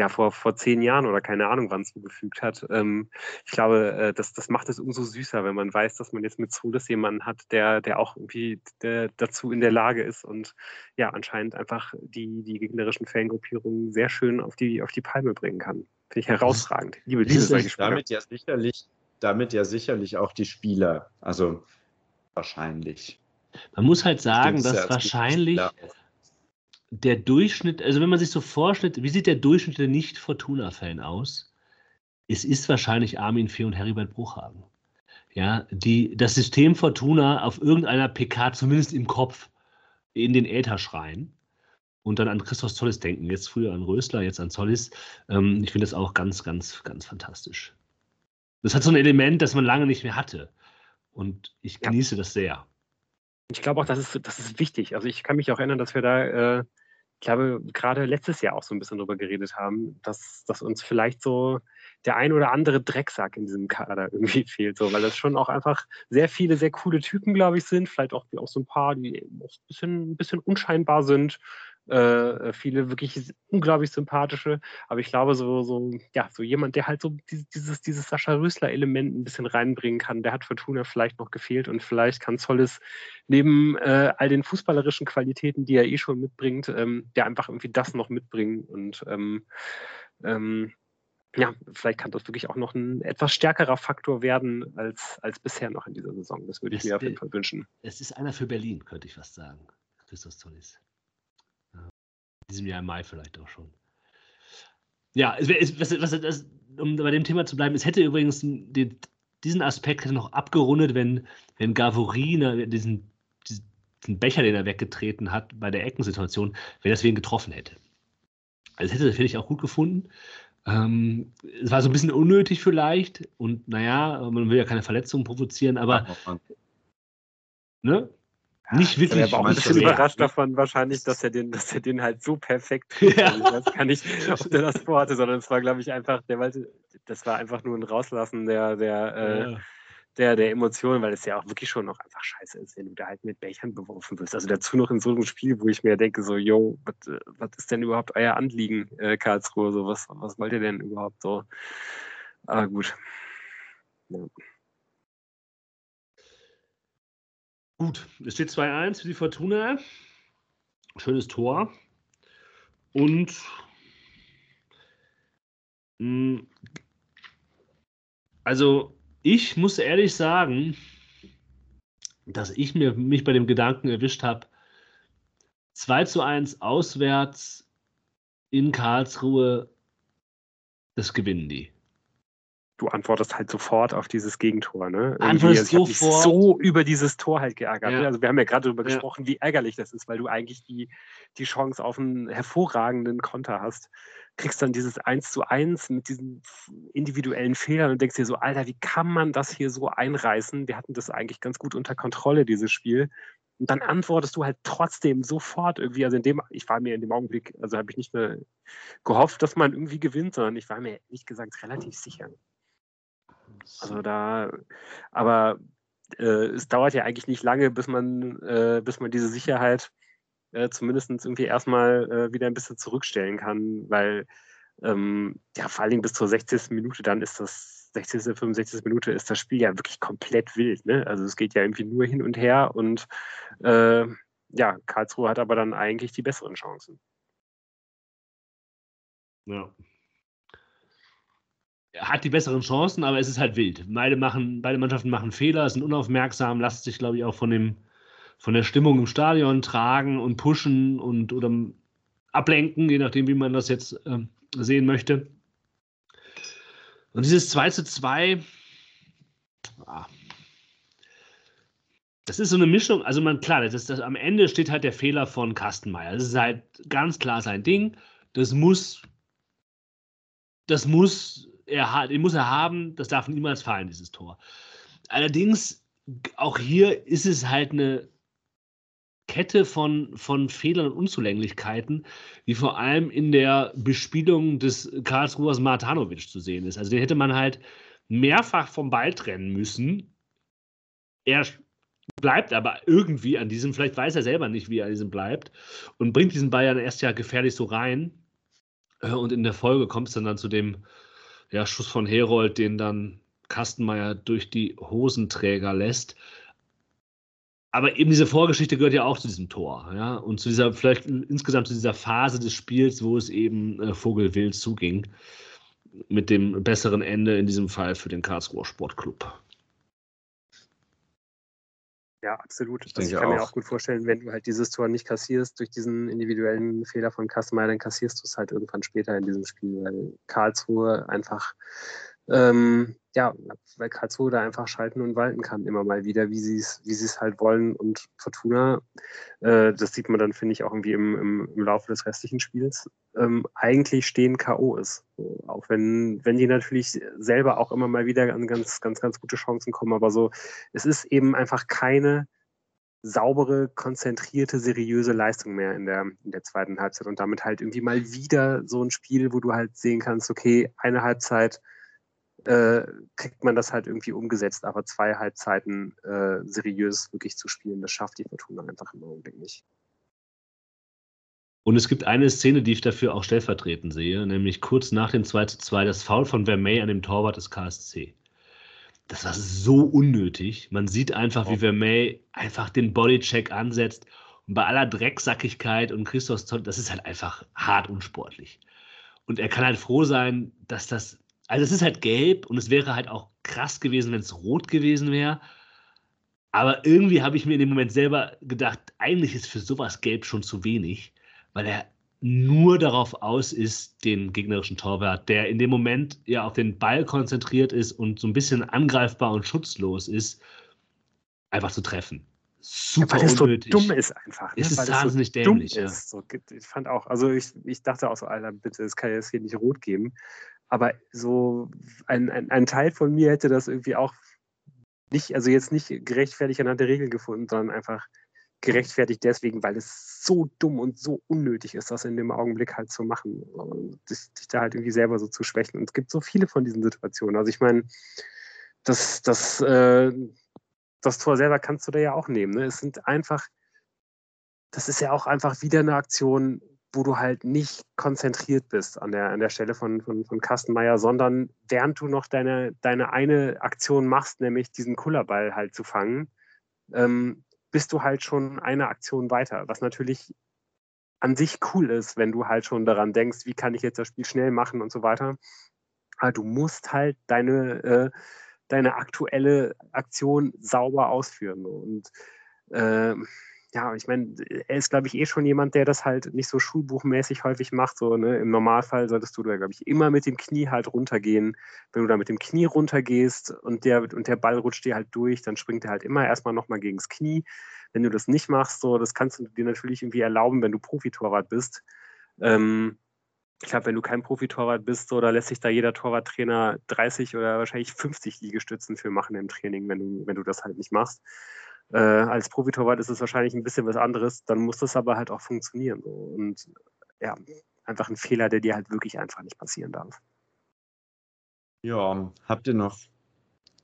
ja, vor, vor zehn Jahren oder keine Ahnung wann zugefügt hat. Ähm, ich glaube, äh, das, das macht es umso süßer, wenn man weiß, dass man jetzt mit Solis jemanden hat, der, der auch irgendwie der, dazu in der Lage ist und ja, anscheinend einfach die, die gegnerischen Fangruppierungen sehr schön auf die, auf die Palme bringen kann. Finde ich herausragend. Liebe, liebe solche Spieler. Damit ja sicherlich, damit ja sicherlich auch die Spieler, also wahrscheinlich. Man muss halt sagen, dass wahrscheinlich der Durchschnitt, also wenn man sich so vorstellt, wie sieht der Durchschnitt der Nicht-Fortuna-Fan aus? Es ist wahrscheinlich Armin Fee und Heribert Bruchhagen. Ja, die das System Fortuna auf irgendeiner PK, zumindest im Kopf, in den Äther schreien und dann an Christoph Zollis denken. Jetzt früher an Rösler, jetzt an Zollis. Ähm, ich finde das auch ganz, ganz, ganz fantastisch. Das hat so ein Element, das man lange nicht mehr hatte. Und ich genieße ja. das sehr. Ich glaube auch, das ist, das ist wichtig. Also ich kann mich auch erinnern, dass wir da äh, ich glaube, gerade letztes Jahr auch so ein bisschen darüber geredet haben, dass, dass uns vielleicht so der ein oder andere Drecksack in diesem Kader irgendwie fehlt, so, weil das schon auch einfach sehr viele sehr coole Typen, glaube ich, sind. Vielleicht auch, auch so ein paar, die auch ein bisschen, ein bisschen unscheinbar sind äh, viele wirklich unglaublich sympathische. Aber ich glaube, so, so, ja, so jemand, der halt so dieses, dieses Sascha Rösler-Element ein bisschen reinbringen kann, der hat Fortuna vielleicht noch gefehlt und vielleicht kann Zolles neben äh, all den fußballerischen Qualitäten, die er eh schon mitbringt, ähm, der einfach irgendwie das noch mitbringen und ähm, ähm, ja, vielleicht kann das wirklich auch noch ein etwas stärkerer Faktor werden als, als bisher noch in dieser Saison. Das würde ich es, mir auf jeden Fall wünschen. Es ist einer für Berlin, könnte ich fast sagen. Christos Tollis. Diesem Jahr im Mai vielleicht auch schon. Ja, es, was, was, was, um bei dem Thema zu bleiben, es hätte übrigens den, diesen Aspekt noch abgerundet, wenn, wenn Gavori diesen, diesen Becher, den er weggetreten hat bei der Eckensituation, wenn er deswegen getroffen hätte. Also hätte das, finde ich, auch gut gefunden. Ähm, es war so ein bisschen unnötig vielleicht und naja, man will ja keine Verletzungen provozieren, aber ne? Nicht wirklich. Ich war auch ein bisschen überrascht davon wahrscheinlich, dass er den, dass er den halt so perfekt. Ja. Ich weiß gar nicht, ob der das vorhatte, sondern es war, glaube ich, einfach, der wollte, das war einfach nur ein Rauslassen der, der äh, ja der, der Emotionen, weil es ja auch wirklich schon noch einfach scheiße ist, wenn du da halt mit Bechern beworfen wirst. Also dazu noch in so einem Spiel, wo ich mir denke, so, yo, was ist denn überhaupt euer Anliegen, äh, Karlsruhe? So, was, was wollt ihr denn überhaupt so? Aber gut. Ja. Gut, es steht 2-1 für die Fortuna. Schönes Tor. Und mh, mm, also ich muss ehrlich sagen, dass ich mir, mich bei dem Gedanken erwischt habe, 2 zu 1 auswärts in Karlsruhe, das gewinnen die. Du antwortest halt sofort auf dieses Gegentor, ne? Antwortest also ich sofort. so über dieses Tor halt geärgert. Ja. Also wir haben ja gerade darüber ja. gesprochen, wie ärgerlich das ist, weil du eigentlich die, die Chance auf einen hervorragenden Konter hast kriegst dann dieses 1 zu 1 mit diesen individuellen Fehlern und denkst dir so, Alter, wie kann man das hier so einreißen? Wir hatten das eigentlich ganz gut unter Kontrolle, dieses Spiel. Und dann antwortest du halt trotzdem sofort irgendwie. Also in dem, ich war mir in dem Augenblick, also habe ich nicht mehr gehofft, dass man irgendwie gewinnt, sondern ich war mir ehrlich gesagt relativ sicher. Also da, aber äh, es dauert ja eigentlich nicht lange, bis man, äh, bis man diese Sicherheit äh, zumindest irgendwie erstmal äh, wieder ein bisschen zurückstellen kann, weil ähm, ja, vor allen Dingen bis zur 60. Minute, dann ist das 60., 65. Minute ist das Spiel ja wirklich komplett wild. Ne? Also es geht ja irgendwie nur hin und her und äh, ja, Karlsruhe hat aber dann eigentlich die besseren Chancen. Ja. Hat die besseren Chancen, aber es ist halt wild. Beide, machen, beide Mannschaften machen Fehler, sind unaufmerksam, lassen sich, glaube ich, auch von dem von der Stimmung im Stadion tragen und pushen und oder ablenken, je nachdem, wie man das jetzt äh, sehen möchte. Und dieses 2 zu 2, ah, das ist so eine Mischung, also man, klar, das ist das, am Ende steht halt der Fehler von Kastenmeier. Das ist halt ganz klar sein Ding. Das muss, das muss er, den muss er haben, das darf niemals fallen, dieses Tor. Allerdings, auch hier ist es halt eine Kette von, von Fehlern und Unzulänglichkeiten, die vor allem in der Bespielung des Karlsruhers Martanovic zu sehen ist. Also den hätte man halt mehrfach vom Ball trennen müssen. Er bleibt aber irgendwie an diesem, vielleicht weiß er selber nicht, wie er an diesem bleibt und bringt diesen Ball ja erst ja gefährlich so rein. Äh, und in der Folge kommt es dann, dann zu dem ja, Schuss von Herold, den dann Kastenmeier durch die Hosenträger lässt aber eben diese Vorgeschichte gehört ja auch zu diesem Tor, ja, und zu dieser, vielleicht insgesamt zu dieser Phase des Spiels, wo es eben äh, Vogelwild zuging, mit dem besseren Ende in diesem Fall für den Karlsruher Sportclub. Ja, absolut. Ich, also ich kann auch. mir auch gut vorstellen, wenn du halt dieses Tor nicht kassierst durch diesen individuellen Fehler von Kastenmeier, dann kassierst du es halt irgendwann später in diesem Spiel, weil Karlsruhe einfach ähm, ja, weil Karlsruhe da einfach schalten und walten kann, immer mal wieder, wie sie es wie es halt wollen. Und Fortuna, äh, das sieht man dann, finde ich, auch irgendwie im, im, im, Laufe des restlichen Spiels, ähm, eigentlich stehen K.O. ist. So, auch wenn, wenn die natürlich selber auch immer mal wieder an ganz, ganz, ganz gute Chancen kommen. Aber so, es ist eben einfach keine saubere, konzentrierte, seriöse Leistung mehr in der, in der zweiten Halbzeit. Und damit halt irgendwie mal wieder so ein Spiel, wo du halt sehen kannst, okay, eine Halbzeit äh, kriegt man das halt irgendwie umgesetzt. Aber zwei Halbzeiten äh, seriös wirklich zu spielen, das schafft die Fortuna einfach im Augenblick nicht. Und es gibt eine Szene, die ich dafür auch stellvertretend sehe, nämlich kurz nach dem 2 zu 2 das Foul von Vermey an dem Torwart des KSC. Das war so unnötig. Man sieht einfach, wie Vermey einfach den Bodycheck ansetzt. Und bei aller Drecksackigkeit und Christos Zoll, das ist halt einfach hart unsportlich. Und er kann halt froh sein, dass das Also es ist halt gelb und es wäre halt auch krass gewesen, wenn es rot gewesen wäre. Aber irgendwie habe ich mir in dem Moment selber gedacht, eigentlich ist für sowas gelb schon zu wenig, weil er nur darauf aus ist, den gegnerischen Torwart, der in dem Moment ja auf den Ball konzentriert ist und so ein bisschen angreifbar und schutzlos ist, einfach zu treffen. Super ja, weil es unnötig. so dumm ist einfach. Ne? Es ist wahnsinnig so dämlich. Ja. So, ich fand auch, also ich, ich dachte auch so, Alter, bitte, es kann jetzt hier nicht rot geben. Aber so ein, ein, ein Teil von mir hätte das irgendwie auch nicht, also jetzt nicht gerechtfertigt anhand der Regeln gefunden, sondern einfach gerechtfertigt deswegen, weil es so dumm und so unnötig ist, das in dem Augenblick halt zu machen dich, dich da halt irgendwie selber so zu schwächen. Und es gibt so viele von diesen Situationen. Also ich meine, das, das, äh, das Tor selber kannst du da ja auch nehmen. Ne? Es sind einfach, das ist ja auch einfach wieder eine Aktion, wo du halt nicht konzentriert bist an der, an der Stelle von, von, von Kastenmeier, sondern während du noch deine, deine eine Aktion machst, nämlich diesen Kullerball halt zu fangen, ähm, bist du halt schon eine Aktion weiter, was natürlich an sich cool ist, wenn du halt schon daran denkst, wie kann ich jetzt das Spiel schnell machen und so weiter. Aber du musst halt deine, äh, deine aktuelle Aktion sauber ausführen. Und äh, ja, ich meine, er ist, glaube ich, eh schon jemand, der das halt nicht so schulbuchmäßig häufig macht. So, ne? Im Normalfall solltest du da, glaube ich, immer mit dem Knie halt runtergehen. Wenn du da mit dem Knie runtergehst und der, und der Ball rutscht dir halt durch, dann springt er halt immer erstmal nochmal gegens Knie. Wenn du das nicht machst, so, das kannst du dir natürlich irgendwie erlauben, wenn du Profitorwart bist. Ähm, ich glaube, wenn du kein Profitorwart bist, so, da lässt sich da jeder Torwarttrainer 30 oder wahrscheinlich 50 Liegestützen für machen im Training, wenn du, wenn du das halt nicht machst. Äh, als Profitorwart ist es wahrscheinlich ein bisschen was anderes, dann muss das aber halt auch funktionieren. So. Und ja, einfach ein Fehler, der dir halt wirklich einfach nicht passieren darf. Ja, habt ihr noch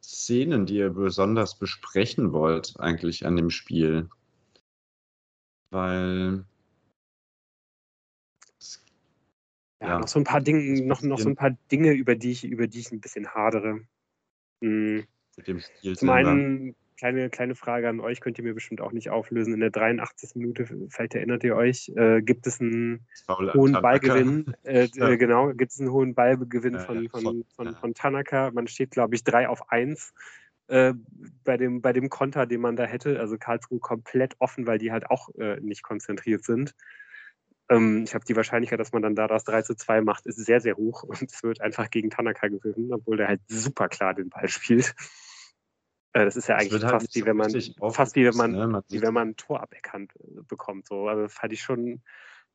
Szenen, die ihr besonders besprechen wollt, eigentlich an dem Spiel? Weil. Ja, ja noch so ein paar Dinge, noch, noch so ein paar Dinge, über die ich, über die ich ein bisschen hadere. Mhm. Mit dem Spiel Zum einen kleine, kleine Frage an euch, könnt ihr mir bestimmt auch nicht auflösen. In der 83. Minute, vielleicht erinnert ihr euch, äh, gibt es einen hohen Ballgewinn. Äh, ja. äh, genau, gibt es einen hohen Ballgewinn ja, von, von, von, von, von Tanaka. Man steht, glaube ich, 3 auf 1 äh, bei, dem, bei dem Konter, den man da hätte. Also Karlsruhe komplett offen, weil die halt auch äh, nicht konzentriert sind. Ähm, ich habe die Wahrscheinlichkeit, dass man dann da das 3 zu 2 macht, ist sehr, sehr hoch und es wird einfach gegen Tanaka gewinnen, obwohl der halt super klar den Ball spielt. Äh, das ist ja eigentlich halt fast, wie wenn man, fast wie wenn man, ne? man wie wenn man ein Tor aberkannt äh, bekommt. So. Also fand ich schon,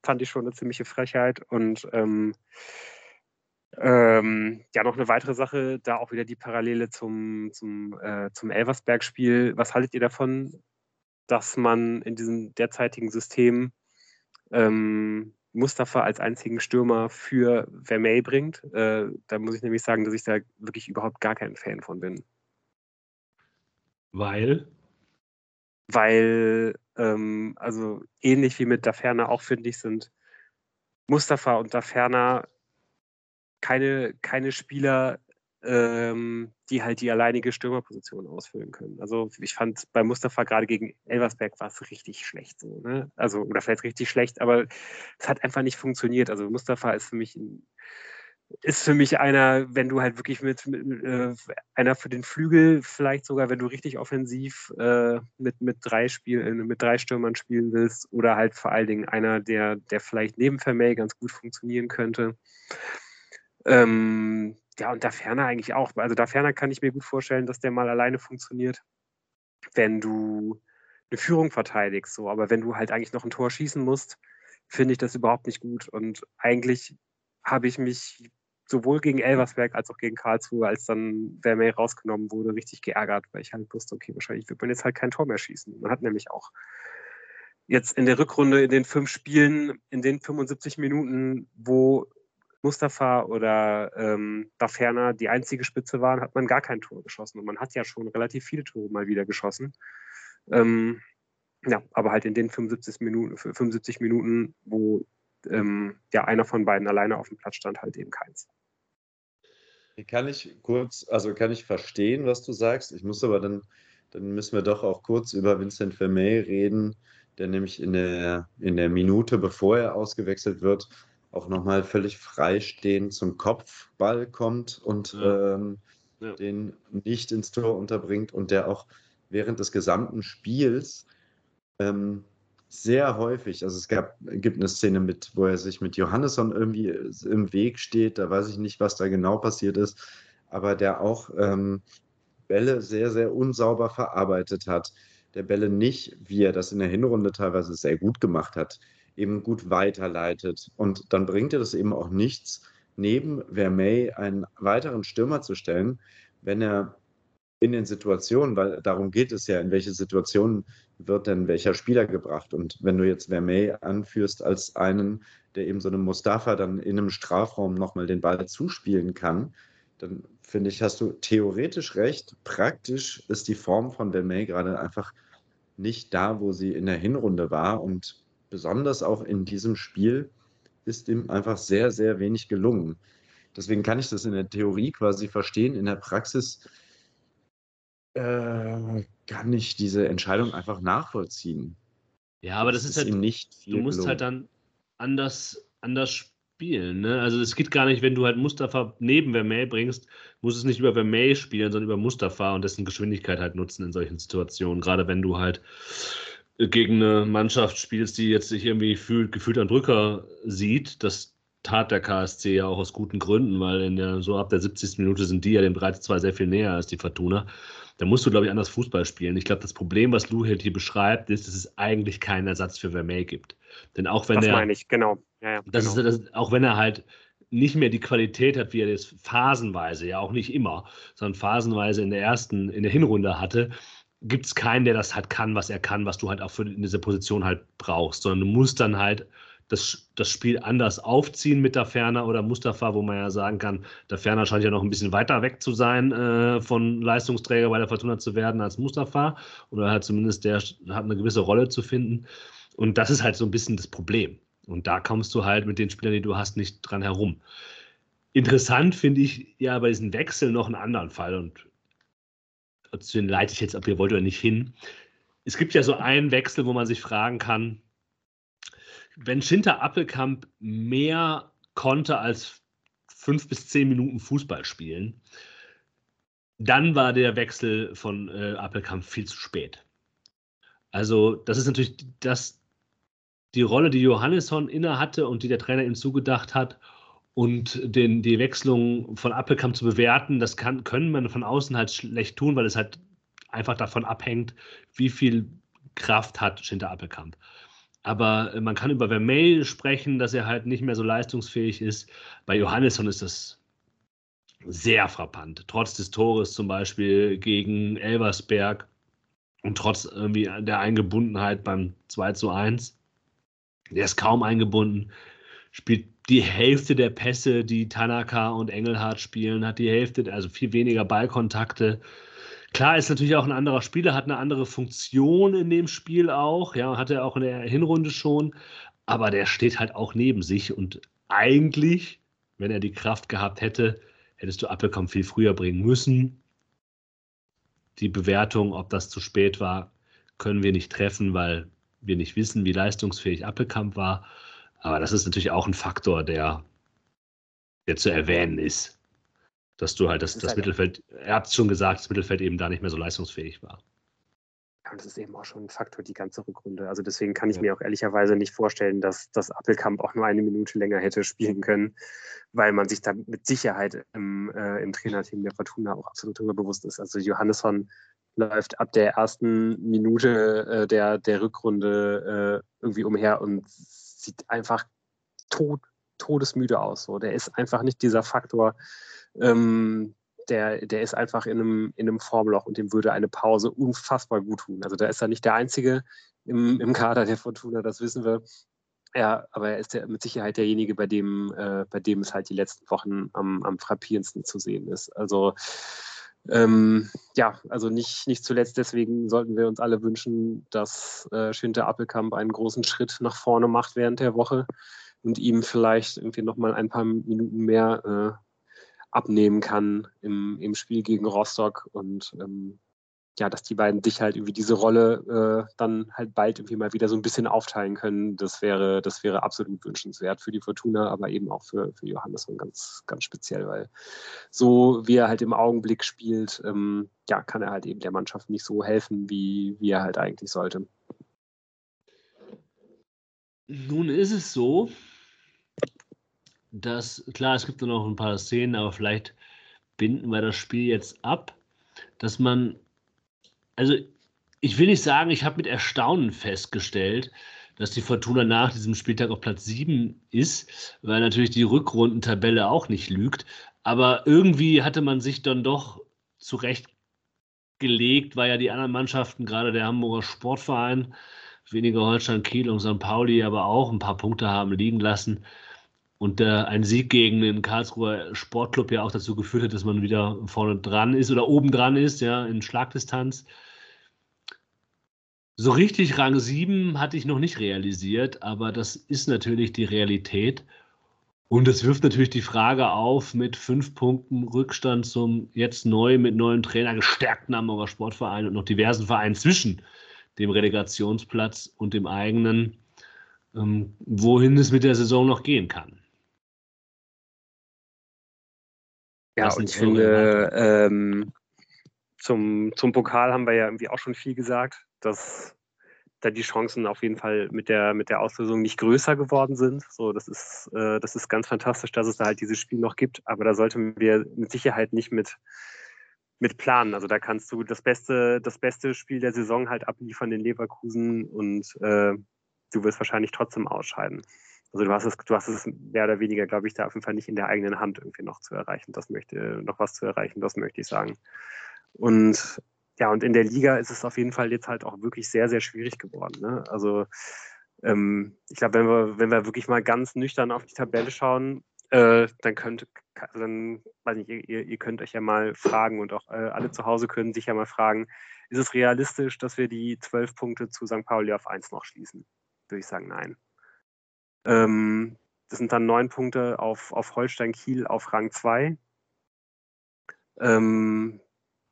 fand ich schon eine ziemliche Frechheit. Und ähm, ähm, ja, noch eine weitere Sache, da auch wieder die Parallele zum, zum, äh, zum Elversberg-Spiel. Was haltet ihr davon, dass man in diesem derzeitigen System ähm, Mustafa als einzigen Stürmer für Vermey bringt? Äh, da muss ich nämlich sagen, dass ich da wirklich überhaupt gar kein Fan von bin. Weil? Weil, ähm, also ähnlich wie mit Daferner auch, finde ich, sind Mustafa und Daferner keine, keine Spieler, ähm, die halt die alleinige Stürmerposition ausfüllen können. Also ich fand bei Mustafa gerade gegen Elversberg war es richtig schlecht so, ne? Also, oder vielleicht richtig schlecht, aber es hat einfach nicht funktioniert. Also Mustafa ist für mich ein ist für mich einer, wenn du halt wirklich mit, mit äh, einer für den Flügel, vielleicht sogar, wenn du richtig offensiv äh, mit, mit drei Spiel, mit drei Stürmern spielen willst, oder halt vor allen Dingen einer, der, der vielleicht neben Vermey ganz gut funktionieren könnte. Ähm, ja, und da ferner eigentlich auch. Also da ferner kann ich mir gut vorstellen, dass der mal alleine funktioniert, wenn du eine Führung verteidigst. So. Aber wenn du halt eigentlich noch ein Tor schießen musst, finde ich das überhaupt nicht gut. Und eigentlich habe ich mich sowohl gegen Elversberg als auch gegen Karlsruhe, als dann Vermey rausgenommen wurde, richtig geärgert, weil ich halt wusste, okay, wahrscheinlich wird man jetzt halt kein Tor mehr schießen. Man hat nämlich auch jetzt in der Rückrunde in den fünf Spielen, in den 75 Minuten, wo Mustafa oder ähm, Daferner die einzige Spitze waren, hat man gar kein Tor geschossen. Und man hat ja schon relativ viele Tore mal wieder geschossen. Ähm, ja, aber halt in den 75 Minuten, 75 Minuten wo ähm, ja einer von beiden alleine auf dem Platz stand, halt eben keins. Kann ich kurz, also kann ich verstehen, was du sagst. Ich muss aber dann, dann müssen wir doch auch kurz über Vincent Vermey reden, der nämlich in der, in der Minute, bevor er ausgewechselt wird, auch nochmal völlig freistehend zum Kopfball kommt und ja. Ähm, ja. den nicht ins Tor unterbringt und der auch während des gesamten Spiels ähm, sehr häufig, also es gab, gibt eine Szene mit, wo er sich mit Johannesson irgendwie im Weg steht, da weiß ich nicht, was da genau passiert ist, aber der auch ähm, Bälle sehr, sehr unsauber verarbeitet hat, der Bälle nicht, wie er das in der Hinrunde teilweise sehr gut gemacht hat, eben gut weiterleitet. Und dann bringt er das eben auch nichts, neben Vermey einen weiteren Stürmer zu stellen, wenn er in den Situationen, weil darum geht es ja, in welche Situationen wird denn welcher Spieler gebracht. Und wenn du jetzt Vermey anführst als einen, der eben so einem Mustafa dann in einem Strafraum nochmal den Ball zuspielen kann, dann finde ich, hast du theoretisch recht. Praktisch ist die Form von Vermey gerade einfach nicht da, wo sie in der Hinrunde war. Und besonders auch in diesem Spiel ist ihm einfach sehr, sehr wenig gelungen. Deswegen kann ich das in der Theorie quasi verstehen. In der Praxis äh, kann ich diese Entscheidung einfach nachvollziehen. Ja, aber das, das ist, halt, nicht du musst gelungen. halt dann anders, anders spielen. Ne? Also es geht gar nicht, wenn du halt Mustafa neben Vermey bringst, muss es nicht über Vermey spielen, sondern über Mustafa und dessen Geschwindigkeit halt nutzen in solchen Situationen. Gerade wenn du halt gegen eine Mannschaft spielst, die jetzt sich irgendwie fühlt, gefühlt an Drücker sieht, das tat der KSC ja auch aus guten Gründen, weil in der, so ab der 70. Minute sind die ja dem 3-2 sehr viel näher als die Fortuna. Da musst du, glaube ich, anders Fußball spielen. Ich glaube, das Problem, was Luheld hier beschreibt, ist, dass es eigentlich keinen Ersatz für Vermey gibt. Denn auch wenn das er. Das meine ich, genau. Ja, ja, das genau. Ist, das, auch wenn er halt nicht mehr die Qualität hat, wie er das phasenweise, ja auch nicht immer, sondern phasenweise in der ersten, in der Hinrunde hatte, gibt es keinen, der das halt kann, was er kann, was du halt auch für diese Position halt brauchst, sondern du musst dann halt das, das Spiel anders aufziehen mit der Ferner oder Mustafa, wo man ja sagen kann, der Ferner scheint ja noch ein bisschen weiter weg zu sein, äh, von Leistungsträger bei der Fortuna zu werden als Mustafa oder halt zumindest der hat eine gewisse Rolle zu finden. Und das ist halt so ein bisschen das Problem. Und da kommst du halt mit den Spielern, die du hast, nicht dran herum. Interessant finde ich ja bei diesen Wechseln noch einen anderen Fall und zu den leite ich jetzt, ob ihr wollt oder nicht, hin. Es gibt ja so einen Wechsel, wo man sich fragen kann, wenn Schinter Appelkamp mehr konnte als fünf bis zehn Minuten Fußball spielen, dann war der Wechsel von äh, Appelkamp viel zu spät. Also, das ist natürlich das, die Rolle, die Johannesson inne hatte und die der Trainer ihm zugedacht hat und den, die Wechslung von Appelkamp zu bewerten, das kann, können man von außen halt schlecht tun, weil es halt einfach davon abhängt, wie viel Kraft hat Schinter Appelkamp. Aber äh, man kann über Vermeil sprechen, dass er halt nicht mehr so leistungsfähig ist. Bei Johannesson ist das sehr frappant. Trotz des Tores zum Beispiel gegen Elversberg und trotz irgendwie der Eingebundenheit beim 2 zu 1. Der ist kaum eingebunden, spielt die Hälfte der Pässe, die Tanaka und Engelhardt spielen, hat die Hälfte, also viel weniger Ballkontakte. Klar ist natürlich auch ein anderer Spieler, hat eine andere Funktion in dem Spiel auch, ja, hat er auch in der Hinrunde schon, aber der steht halt auch neben sich und eigentlich, wenn er die Kraft gehabt hätte, hättest du Appelkamp viel früher bringen müssen. Die Bewertung, ob das zu spät war, können wir nicht treffen, weil wir nicht wissen, wie leistungsfähig Appelkamp war. Aber das ist natürlich auch ein Faktor, der, der zu erwähnen ist dass du halt das, das, das halt Mittelfeld, er hat es schon gesagt, das Mittelfeld eben da nicht mehr so leistungsfähig war. Ja, und das ist eben auch schon ein Faktor, die ganze Rückrunde. Also deswegen kann ich ja. mir auch ehrlicherweise nicht vorstellen, dass das Appelkamp auch nur eine Minute länger hätte spielen können, weil man sich da mit Sicherheit im, äh, im Trainerteam der Fortuna auch absolut darüber bewusst ist. Also Johannesson läuft ab der ersten Minute äh, der, der Rückrunde äh, irgendwie umher und sieht einfach tot, todesmüde aus. So. Der ist einfach nicht dieser Faktor, ähm, der, der ist einfach in einem, in einem Formloch und dem würde eine Pause unfassbar gut tun. Also da ist er nicht der Einzige im, im Kader der Fortuna, das wissen wir. Ja, aber er ist der, mit Sicherheit derjenige, bei dem, äh, bei dem es halt die letzten Wochen am, am frappierendsten zu sehen ist. Also ähm, ja, also nicht, nicht zuletzt deswegen sollten wir uns alle wünschen, dass äh, Schinter Appelkamp einen großen Schritt nach vorne macht während der Woche und ihm vielleicht irgendwie nochmal ein paar Minuten mehr äh, abnehmen kann im, im Spiel gegen Rostock. Und ähm, ja, dass die beiden sich halt irgendwie diese Rolle äh, dann halt bald irgendwie mal wieder so ein bisschen aufteilen können. Das wäre, das wäre absolut wünschenswert für die Fortuna, aber eben auch für, für Johannes und ganz, ganz speziell, weil so wie er halt im Augenblick spielt, ähm, ja, kann er halt eben der Mannschaft nicht so helfen, wie, wie er halt eigentlich sollte. Nun ist es so, dass, klar, es gibt noch ein paar Szenen, aber vielleicht binden wir das Spiel jetzt ab, dass man also ich will nicht sagen, ich habe mit Erstaunen festgestellt, dass die Fortuna nach diesem Spieltag auf Platz 7 ist, weil natürlich die Rückrundentabelle auch nicht lügt. Aber irgendwie hatte man sich dann doch zurechtgelegt, weil ja die anderen Mannschaften, gerade der Hamburger Sportverein, weniger Holstein Kiel und St. Pauli, aber auch ein paar Punkte haben liegen lassen. Und äh, ein Sieg gegen den Karlsruher Sportclub ja auch dazu geführt hat, dass man wieder vorne dran ist oder oben dran ist, ja, in Schlagdistanz. So richtig Rang 7 hatte ich noch nicht realisiert, aber das ist natürlich die Realität. Und es wirft natürlich die Frage auf, mit fünf Punkten Rückstand zum jetzt neu mit neuem Trainer gestärkten Hamburger Sportverein und noch diversen Vereinen zwischen dem Relegationsplatz und dem eigenen, ähm, wohin es mit der Saison noch gehen kann. Ja, und ich finde, ähm, zum, zum Pokal haben wir ja irgendwie auch schon viel gesagt, dass da die Chancen auf jeden Fall mit der, mit der Auslösung nicht größer geworden sind. So, das ist, äh, das ist ganz fantastisch, dass es da halt dieses Spiel noch gibt, aber da sollten wir mit Sicherheit nicht mit, mit planen. Also da kannst du das beste, das beste Spiel der Saison halt abliefern in Leverkusen und äh, du wirst wahrscheinlich trotzdem ausscheiden. Also du hast es, du hast es mehr oder weniger, glaube ich, da auf jeden Fall nicht in der eigenen Hand irgendwie noch zu erreichen. Das möchte, noch was zu erreichen, das möchte ich sagen. Und ja, und in der Liga ist es auf jeden Fall jetzt halt auch wirklich sehr, sehr schwierig geworden. Ne? Also ähm, ich glaube, wenn wir, wenn wir wirklich mal ganz nüchtern auf die Tabelle schauen, äh, dann könnt, dann, weiß nicht, ihr, ihr könnt euch ja mal fragen und auch äh, alle zu Hause können sich ja mal fragen, ist es realistisch, dass wir die zwölf Punkte zu St. Pauli auf eins noch schließen? Würde ich sagen, nein. Ähm, das sind dann neun Punkte auf, auf Holstein Kiel auf Rang 2. Ähm,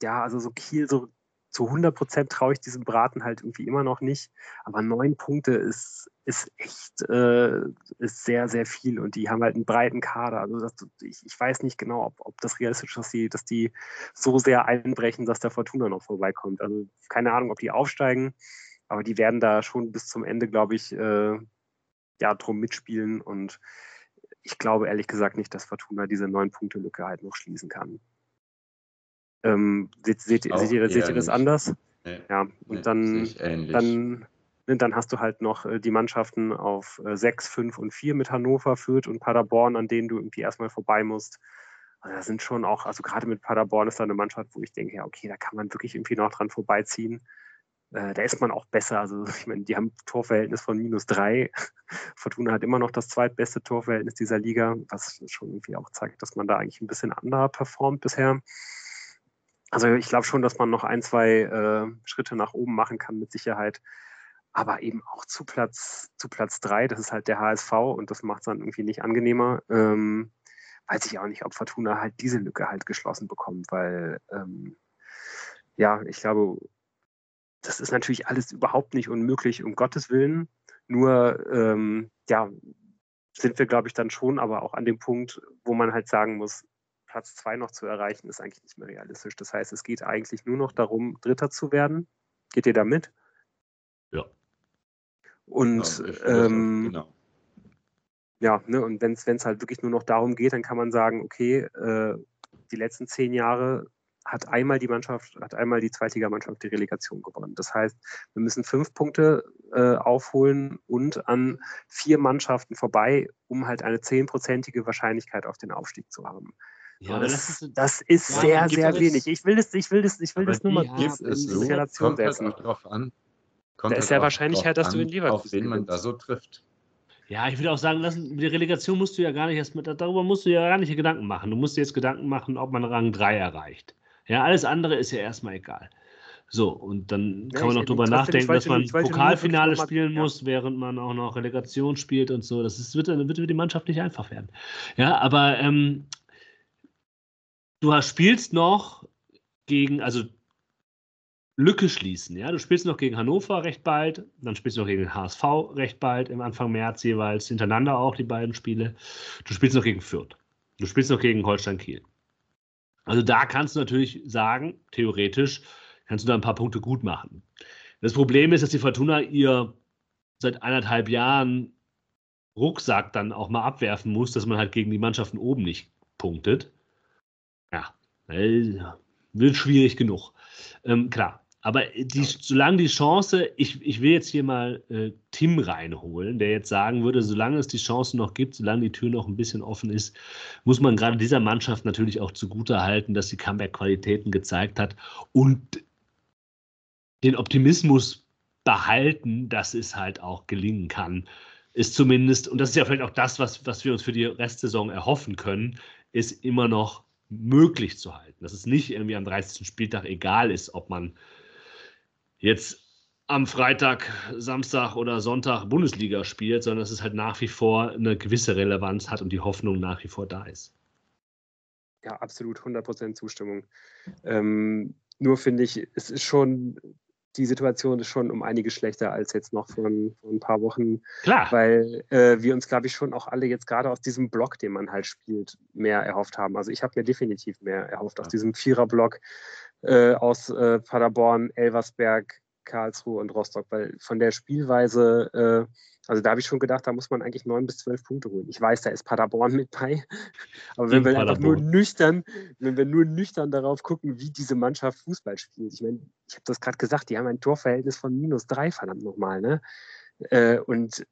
ja, also so Kiel, so zu 100 Prozent traue ich diesem Braten halt irgendwie immer noch nicht. Aber neun Punkte ist, ist echt äh, ist sehr, sehr viel. Und die haben halt einen breiten Kader. Also das, ich, ich weiß nicht genau, ob, ob das realistisch ist, dass die, dass die so sehr einbrechen, dass der Fortuna noch vorbeikommt. Also keine Ahnung, ob die aufsteigen. Aber die werden da schon bis zum Ende, glaube ich, äh, ja, drum mitspielen. Und ich glaube ehrlich gesagt nicht, dass Fortuna diese neun Punkte Lücke halt noch schließen kann. Ähm, seht, seht, seht, ihr, seht ihr das anders? Nee, ja, und nee, dann, dann, ne, dann hast du halt noch äh, die Mannschaften auf 6, äh, 5 und 4 mit Hannover, Fürth und Paderborn, an denen du irgendwie erstmal vorbei musst. Also da sind schon auch, also gerade mit Paderborn ist da eine Mannschaft, wo ich denke, ja, okay, da kann man wirklich irgendwie noch dran vorbeiziehen. Äh, da ist man auch besser. Also ich meine, die haben ein Torverhältnis von minus drei. Fortuna hat immer noch das zweitbeste Torverhältnis dieser Liga, was schon irgendwie auch zeigt, dass man da eigentlich ein bisschen anderer performt bisher. Also ich glaube schon, dass man noch ein, zwei äh, Schritte nach oben machen kann mit Sicherheit. Aber eben auch zu Platz, zu Platz drei, das ist halt der HSV und das macht es dann irgendwie nicht angenehmer. Ähm, weiß ich auch nicht, ob Fortuna halt diese Lücke halt geschlossen bekommt, weil ähm, ja, ich glaube, das ist natürlich alles überhaupt nicht unmöglich, um Gottes Willen. Nur, ähm, ja, sind wir, glaube ich, dann schon aber auch an dem Punkt, wo man halt sagen muss, Platz zwei noch zu erreichen, ist eigentlich nicht mehr realistisch. Das heißt, es geht eigentlich nur noch darum, Dritter zu werden. Geht ihr damit? Ja. Und ja, ähm, genau. ja, ne, und wenn es halt wirklich nur noch darum geht, dann kann man sagen, okay, äh, die letzten zehn Jahre hat einmal die Mannschaft, hat einmal die Zweitligamannschaft die Relegation gewonnen. Das heißt, wir müssen fünf Punkte äh, aufholen und an vier Mannschaften vorbei, um halt eine zehnprozentige Wahrscheinlichkeit auf den Aufstieg zu haben. Ja, das, das, ist, das ist ja, sehr, sehr es, wenig. Ich will das, ich will das, ich will das nur mal kurz in so, Relation halt setzen. Halt drauf an. Kommt da ist ja Wahrscheinlichkeit, dass du in Leverkusen auf wen man da so trifft. Ja, ich würde auch sagen, lassen, die Relegation musst du ja gar nicht erst mit, darüber musst du ja gar nicht Gedanken machen. Du musst dir jetzt Gedanken machen, ob man Rang 3 erreicht. Ja, alles andere ist ja erstmal egal. So, und dann kann ja, man noch drüber nachdenken, dass man Pokalfinale spielen ja. muss, während man auch noch Relegation spielt und so. Das ist, wird, wird für die Mannschaft nicht einfach werden. Ja, aber ähm, du hast, spielst noch gegen, also Lücke schließen. Ja? Du spielst noch gegen Hannover recht bald, dann spielst du noch gegen HSV recht bald, im Anfang März jeweils, hintereinander auch die beiden Spiele. Du spielst noch gegen Fürth. Du spielst noch gegen Holstein Kiel. Also da kannst du natürlich sagen, theoretisch, kannst du da ein paar Punkte gut machen. Das Problem ist, dass die Fortuna ihr seit eineinhalb Jahren Rucksack dann auch mal abwerfen muss, dass man halt gegen die Mannschaften oben nicht punktet. Ja, wird schwierig genug. Ähm, klar, aber die, solange die Chance, ich, ich will jetzt hier mal äh, Tim reinholen, der jetzt sagen würde, solange es die Chance noch gibt, solange die Tür noch ein bisschen offen ist, muss man gerade dieser Mannschaft natürlich auch zugute halten, dass sie Comeback-Qualitäten gezeigt hat und den Optimismus behalten, dass es halt auch gelingen kann. Ist zumindest, und das ist ja vielleicht auch das, was, was wir uns für die Restsaison erhoffen können, ist immer noch möglich zu halten. Dass es nicht irgendwie am 30. Spieltag egal ist, ob man jetzt am Freitag, Samstag oder Sonntag Bundesliga spielt, sondern dass es halt nach wie vor eine gewisse Relevanz hat und die Hoffnung nach wie vor da ist. Ja, absolut 100% Zustimmung. Ähm, nur finde ich, es ist schon, die Situation ist schon um einiges schlechter als jetzt noch vor, ein, vor ein paar Wochen. Klar. Weil äh, wir uns, glaube ich, schon auch alle jetzt gerade aus diesem Block, den man halt spielt, mehr erhofft haben. Also ich habe mir definitiv mehr erhofft ja. aus diesem Vierer-Block äh, aus äh, Paderborn, Elversberg, Karlsruhe und Rostock, weil von der Spielweise, äh, also da habe ich schon gedacht, da muss man eigentlich neun bis zwölf Punkte holen. Ich weiß, da ist Paderborn mit bei, aber wenn In wir Paderborn. einfach nur nüchtern, wenn wir nur nüchtern darauf gucken, wie diese Mannschaft Fußball spielt. Ich meine, ich habe das gerade gesagt, die haben ein Torverhältnis von minus drei, verdammt nochmal, ne? Äh, und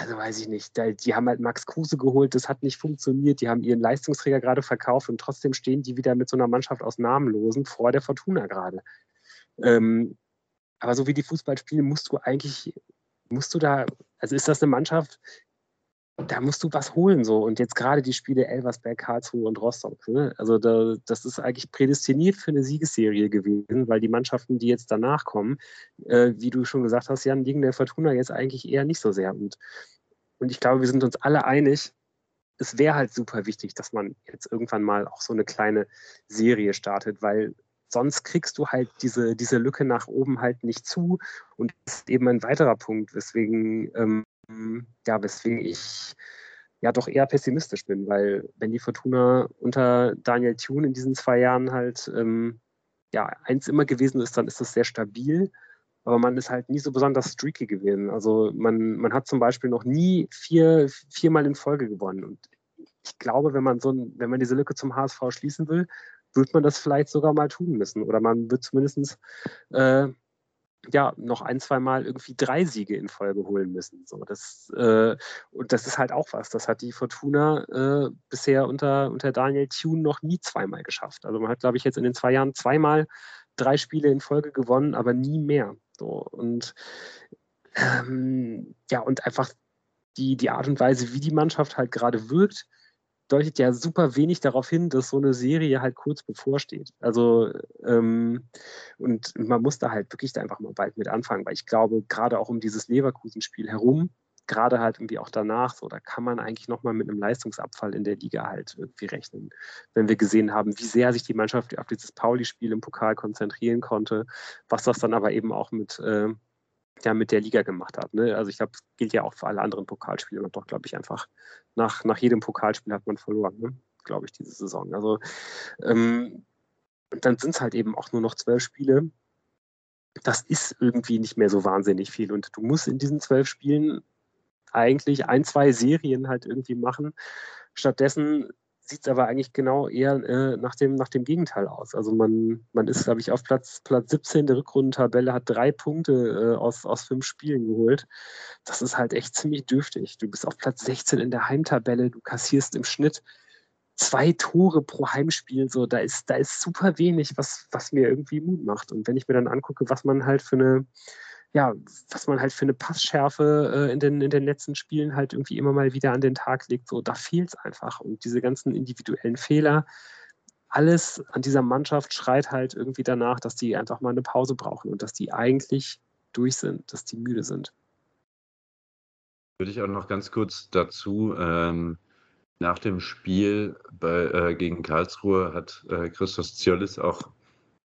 also weiß ich nicht, die haben halt Max Kruse geholt, das hat nicht funktioniert, die haben ihren Leistungsträger gerade verkauft und trotzdem stehen die wieder mit so einer Mannschaft aus Namenlosen vor der Fortuna gerade. Ähm, aber so wie die Fußball spielen, musst du eigentlich, musst du da, also ist das eine Mannschaft, da musst du was holen so. Und jetzt gerade die Spiele Elversberg, Karlsruhe und Rostock. Ne? Also da, das ist eigentlich prädestiniert für eine Siegesserie gewesen, weil die Mannschaften, die jetzt danach kommen, äh, wie du schon gesagt hast, Jan, liegen der Fortuna jetzt eigentlich eher nicht so sehr. Und, und ich glaube, wir sind uns alle einig, es wäre halt super wichtig, dass man jetzt irgendwann mal auch so eine kleine Serie startet, weil sonst kriegst du halt diese, diese Lücke nach oben halt nicht zu. Und das ist eben ein weiterer Punkt, weswegen ähm, ja, weswegen ich ja doch eher pessimistisch bin, weil wenn die Fortuna unter Daniel Thune in diesen zwei Jahren halt ähm, ja eins immer gewesen ist, dann ist das sehr stabil, aber man ist halt nie so besonders streaky gewesen. Also man, man hat zum Beispiel noch nie vier, viermal in Folge gewonnen. Und ich glaube, wenn man so wenn man diese Lücke zum HSV schließen will, wird man das vielleicht sogar mal tun müssen. Oder man wird zumindest äh, ja, noch ein, zwei Mal irgendwie drei Siege in Folge holen müssen. So, das, äh, und das ist halt auch was. Das hat die Fortuna äh, bisher unter, unter Daniel Thune noch nie zweimal geschafft. Also man hat, glaube ich, jetzt in den zwei Jahren zweimal drei Spiele in Folge gewonnen, aber nie mehr. So, und ähm, ja, und einfach die, die Art und Weise, wie die Mannschaft halt gerade wirkt, deutet ja super wenig darauf hin, dass so eine Serie halt kurz bevorsteht. Also ähm, und man muss da halt wirklich da einfach mal bald mit anfangen, weil ich glaube, gerade auch um dieses Leverkusen-Spiel herum, gerade halt irgendwie auch danach, so, da kann man eigentlich nochmal mit einem Leistungsabfall in der Liga halt irgendwie rechnen. Wenn wir gesehen haben, wie sehr sich die Mannschaft auf dieses Pauli-Spiel im Pokal konzentrieren konnte, was das dann aber eben auch mit äh, ja mit der Liga gemacht hat. Ne? Also ich glaube, das gilt ja auch für alle anderen Pokalspiele. Und doch, glaube ich, einfach nach, nach jedem Pokalspiel hat man verloren, ne? glaube ich, diese Saison. Also ähm, dann sind es halt eben auch nur noch zwölf Spiele. Das ist irgendwie nicht mehr so wahnsinnig viel. Und du musst in diesen zwölf Spielen eigentlich ein, zwei Serien halt irgendwie machen. Stattdessen sieht es aber eigentlich genau eher äh, nach, dem, nach dem Gegenteil aus. Also man, man ist, glaube ich, auf Platz, Platz 17 der Rückrundentabelle, hat drei Punkte äh, aus, aus fünf Spielen geholt. Das ist halt echt ziemlich dürftig. Du bist auf Platz 16 in der Heimtabelle, du kassierst im Schnitt zwei Tore pro Heimspiel. So, da ist, da ist super wenig, was, was mir irgendwie Mut macht. Und wenn ich mir dann angucke, was man halt für eine ja, was man halt für eine Passschärfe äh, in, den, in den letzten Spielen halt irgendwie immer mal wieder an den Tag legt, so, da fehlt es einfach. Und diese ganzen individuellen Fehler, alles an dieser Mannschaft schreit halt irgendwie danach, dass die einfach mal eine Pause brauchen und dass die eigentlich durch sind, dass die müde sind. Würde ich auch noch ganz kurz dazu, ähm, nach dem Spiel bei, äh, gegen Karlsruhe hat äh, Christos Ziolis auch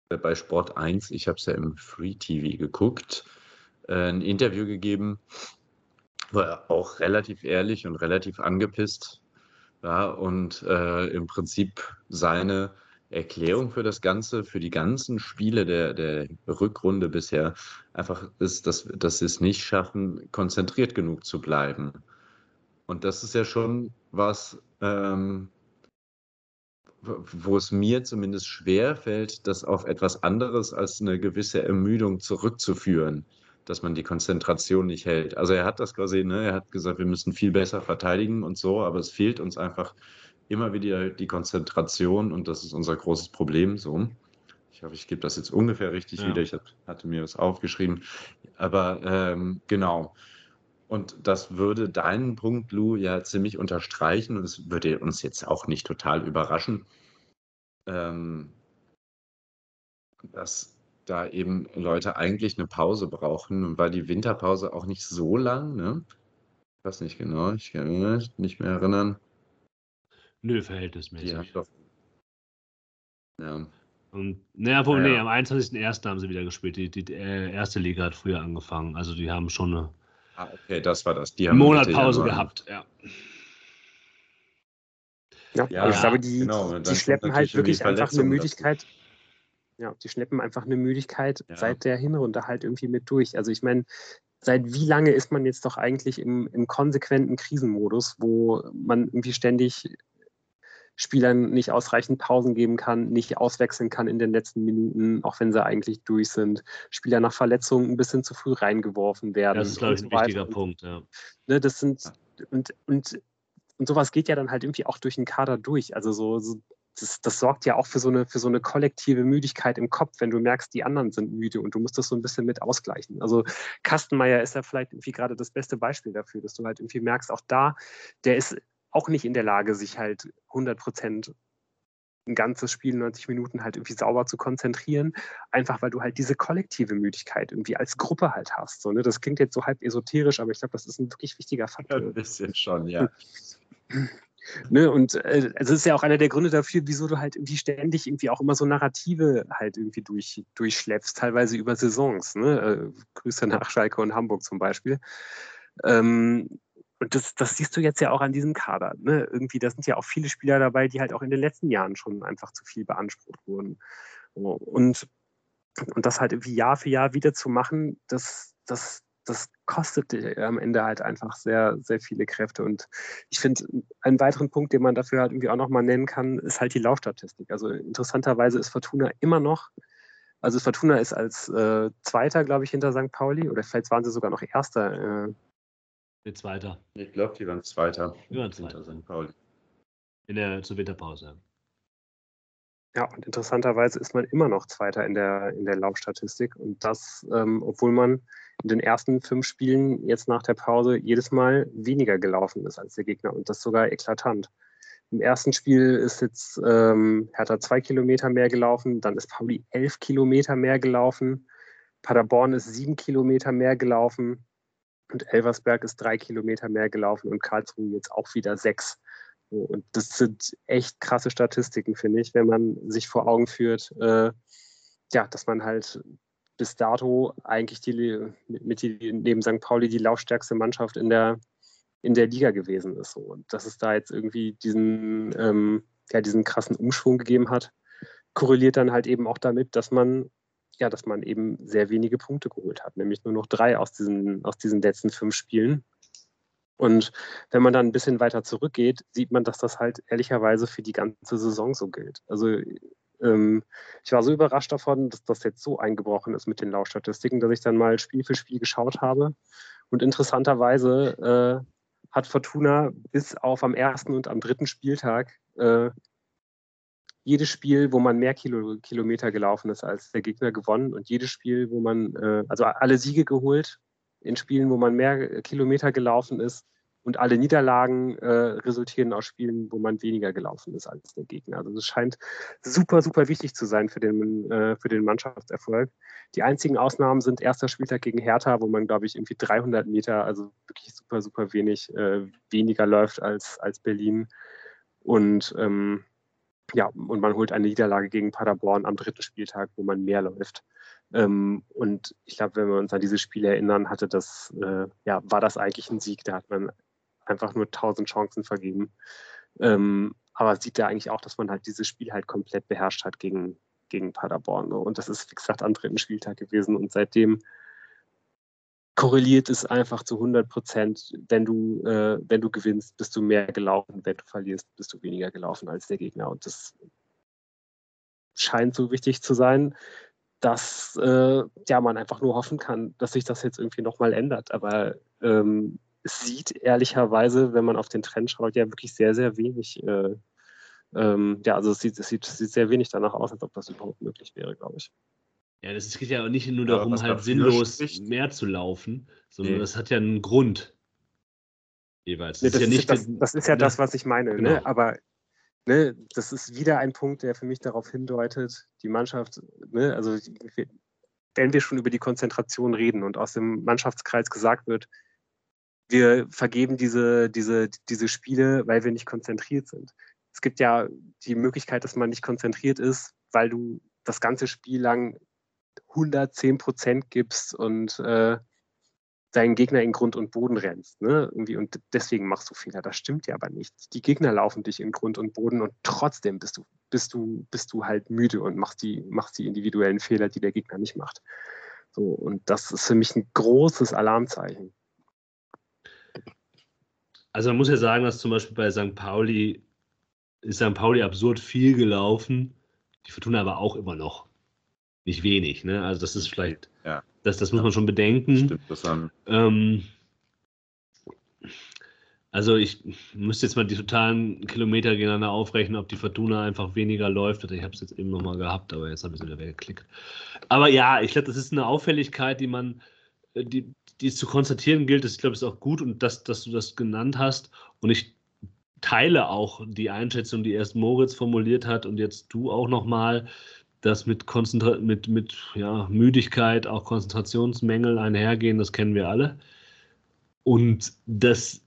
bei Sport 1, ich habe es ja im Free TV geguckt, äh, ein Interview gegeben, wo er auch relativ ehrlich und relativ angepisst war und äh, im Prinzip seine Erklärung für das Ganze, für die ganzen Spiele der, der Rückrunde bisher einfach ist, dass, dass sie es nicht schaffen, konzentriert genug zu bleiben. Und das ist ja schon was, ähm, wo es mir zumindest schwer fällt, das auf etwas anderes als eine gewisse Ermüdung zurückzuführen, dass man die Konzentration nicht hält. Also er hat das quasi, ne, er hat gesagt, wir müssen viel besser verteidigen und so, aber es fehlt uns einfach immer wieder die Konzentration und das ist unser großes Problem so. Ich hoffe, ich gebe das jetzt ungefähr richtig ja. wieder. Ich hatte mir das aufgeschrieben. Aber ähm, genau. Und das würde deinen Punkt, Lou, ja ziemlich unterstreichen und es würde uns jetzt auch nicht total überraschen, ähm, dass da eben Leute eigentlich eine Pause brauchen und war die Winterpause auch nicht so lang, ne? Ich weiß nicht genau, ich kann mich nicht mehr erinnern. Nö, verhältnismäßig. Die hat doch. Ja. Und, naja, wohl, ja, nee, am 21.01. haben sie wieder gespielt. Die, die äh, erste Liga hat früher angefangen. Also die haben schon eine Ah, okay, das war das. Die haben Monatpause gehabt, ja. Ja, ja ich glaube, die, genau. die schleppen halt wirklich einfach eine Müdigkeit. Ja, die schleppen einfach eine Müdigkeit ja. seit der Hinrunde halt irgendwie mit durch. Also ich meine, seit wie lange ist man jetzt doch eigentlich im, im konsequenten Krisenmodus, wo man irgendwie ständig Spielern nicht ausreichend Pausen geben kann, nicht auswechseln kann in den letzten Minuten, auch wenn sie eigentlich durch sind. Spieler nach Verletzungen ein bisschen zu früh reingeworfen werden. Das ist, glaube ich, ein so wichtiger Punkt. Ja. Ne, das sind und, und, und sowas geht ja dann halt irgendwie auch durch den Kader durch. Also so, so das, das, sorgt ja auch für so, eine, für so eine kollektive Müdigkeit im Kopf, wenn du merkst, die anderen sind müde und du musst das so ein bisschen mit ausgleichen. Also Kastenmeier ist ja vielleicht irgendwie gerade das beste Beispiel dafür, dass du halt irgendwie merkst, auch da, der ist auch nicht in der Lage, sich halt 100 Prozent ein ganzes Spiel, 90 Minuten halt irgendwie sauber zu konzentrieren, einfach weil du halt diese kollektive Müdigkeit irgendwie als Gruppe halt hast. So, ne? Das klingt jetzt so halb esoterisch, aber ich glaube, das ist ein wirklich wichtiger Faktor. Ein bisschen schon, ja. Ne, und äh, also ist ja auch einer der Gründe dafür, wieso du halt irgendwie ständig irgendwie auch immer so Narrative halt irgendwie durch, durchschleppst, teilweise über Saisons. Ne? Äh, Grüße nach Schalke und Hamburg zum Beispiel. Ähm, und das, das siehst du jetzt ja auch an diesem Kader. Ne? Irgendwie, da sind ja auch viele Spieler dabei, die halt auch in den letzten Jahren schon einfach zu viel beansprucht wurden. Und, und das halt irgendwie Jahr für Jahr wieder zu machen, das, das, das kostet am Ende halt einfach sehr, sehr viele Kräfte. Und ich finde, einen weiteren Punkt, den man dafür halt irgendwie auch nochmal nennen kann, ist halt die Laufstatistik. Also interessanterweise ist Fortuna immer noch, also Fortuna ist als äh, Zweiter, glaube ich, hinter St. Pauli, oder vielleicht waren sie sogar noch Erster äh, Nee, Zweiter. Ich glaube, die waren Zweiter. Die waren Zweiter. St. Pauli. In der zur Winterpause. Ja, und interessanterweise ist man immer noch Zweiter in der, in der Laufstatistik. Und das, ähm, obwohl man in den ersten fünf Spielen jetzt nach der Pause jedes Mal weniger gelaufen ist als der Gegner. Und das sogar eklatant. Im ersten Spiel ist jetzt ähm, Hertha zwei Kilometer mehr gelaufen, dann ist Pauli elf Kilometer mehr gelaufen, Paderborn ist sieben Kilometer mehr gelaufen, und Elversberg ist drei Kilometer mehr gelaufen und Karlsruhe jetzt auch wieder sechs. Und das sind echt krasse Statistiken, finde ich, wenn man sich vor Augen führt, äh, ja, dass man halt bis dato eigentlich die, mit die, neben St. Pauli die laufstärkste Mannschaft in der, in der Liga gewesen ist. Und dass es da jetzt irgendwie diesen, ähm, ja, diesen krassen Umschwung gegeben hat, korreliert dann halt eben auch damit, dass man ja, dass man eben sehr wenige Punkte geholt hat, nämlich nur noch drei aus diesen, aus diesen letzten fünf Spielen. Und wenn man dann ein bisschen weiter zurückgeht, sieht man, dass das halt ehrlicherweise für die ganze Saison so gilt. Also ähm, ich war so überrascht davon, dass das jetzt so eingebrochen ist mit den Laufstatistiken, dass ich dann mal Spiel für Spiel geschaut habe. Und interessanterweise äh, hat Fortuna bis auf am ersten und am dritten Spieltag äh, jedes Spiel, wo man mehr Kilo, Kilometer gelaufen ist als der Gegner gewonnen und jedes Spiel, wo man, äh, also alle Siege geholt in Spielen, wo man mehr Kilometer gelaufen ist und alle Niederlagen äh, resultieren aus Spielen, wo man weniger gelaufen ist als der Gegner. Also es scheint super, super wichtig zu sein für den, äh, für den Mannschaftserfolg. Die einzigen Ausnahmen sind erster Spieltag gegen Hertha, wo man, glaube ich, irgendwie 300 Meter, also wirklich super, super wenig, äh, weniger läuft als, als Berlin. Und ähm, ja, und man holt eine Niederlage gegen Paderborn am dritten Spieltag, wo man mehr läuft. Ähm, und ich glaube, wenn wir uns an diese Spiele erinnern, hatte das, äh, ja, war das eigentlich ein Sieg. Da hat man einfach nur tausend Chancen vergeben. Ähm, aber sieht da eigentlich auch, dass man halt dieses Spiel halt komplett beherrscht hat gegen, gegen Paderborn. Ne? Und das ist, wie gesagt, am dritten Spieltag gewesen. Und seitdem korreliert es einfach zu 100 Prozent. Wenn äh, wenn du gewinnst, bist du mehr gelaufen. Wenn du verlierst, bist du weniger gelaufen als der Gegner. Und das scheint so wichtig zu sein, dass äh, ja, man einfach nur hoffen kann, dass sich das jetzt irgendwie nochmal ändert. Aber ähm, es sieht ehrlicherweise, wenn man auf den Trend schaut, ja wirklich sehr, sehr wenig. Äh, ähm, ja, also es sieht, es, sieht, es sieht sehr wenig danach aus, als ob das überhaupt möglich wäre, glaube ich. Ja, das geht ja auch nicht nur darum, ja, halt sinnlos spricht. mehr zu laufen, sondern nee. das hat ja einen Grund. Jeweils. Das, nee, das, ist, ja nicht das, das ist ja das, was ich meine. Ne? Genau. Ne? Aber ne, das ist wieder ein Punkt, der für mich darauf hindeutet, die Mannschaft, ne, also wenn wir schon über die Konzentration reden und aus dem Mannschaftskreis gesagt wird, wir vergeben diese, diese, diese Spiele, weil wir nicht konzentriert sind. Es gibt ja die Möglichkeit, dass man nicht konzentriert ist, weil du das ganze Spiel lang 110 Prozent gibst und äh, deinen Gegner in Grund und Boden rennst. Ne? Irgendwie, und deswegen machst du Fehler. Das stimmt ja aber nicht. Die Gegner laufen dich in Grund und Boden und trotzdem bist du, bist du, bist du halt müde und machst die, machst die individuellen Fehler, die der Gegner nicht macht. So, und das ist für mich ein großes Alarmzeichen. Also man muss ja sagen, dass zum Beispiel bei St. Pauli ist St. Pauli absurd viel gelaufen. Die Fortuna aber auch immer noch nicht wenig. Ne? Also das ist vielleicht, ja. Das, das muss man schon bedenken. Stimmt, das haben. Ähm, also ich müsste jetzt mal die totalen Kilometer gegeneinander aufrechnen, ob die Fortuna einfach weniger läuft. Ich habe es jetzt eben nochmal gehabt, aber jetzt habe ich es wieder weggeklickt. Aber ja, ich glaube, das ist eine Auffälligkeit, die man, äh, die, die es zu konstatieren gilt. Das, ich glaube, ist auch gut und das, dass du das genannt hast. Und ich teile auch die Einschätzung, die erst Moritz formuliert hat und jetzt du auch nochmal. mal dass mit, Konzentra mit, mit ja, Müdigkeit auch Konzentrationsmängel einhergehen, das kennen wir alle. Und das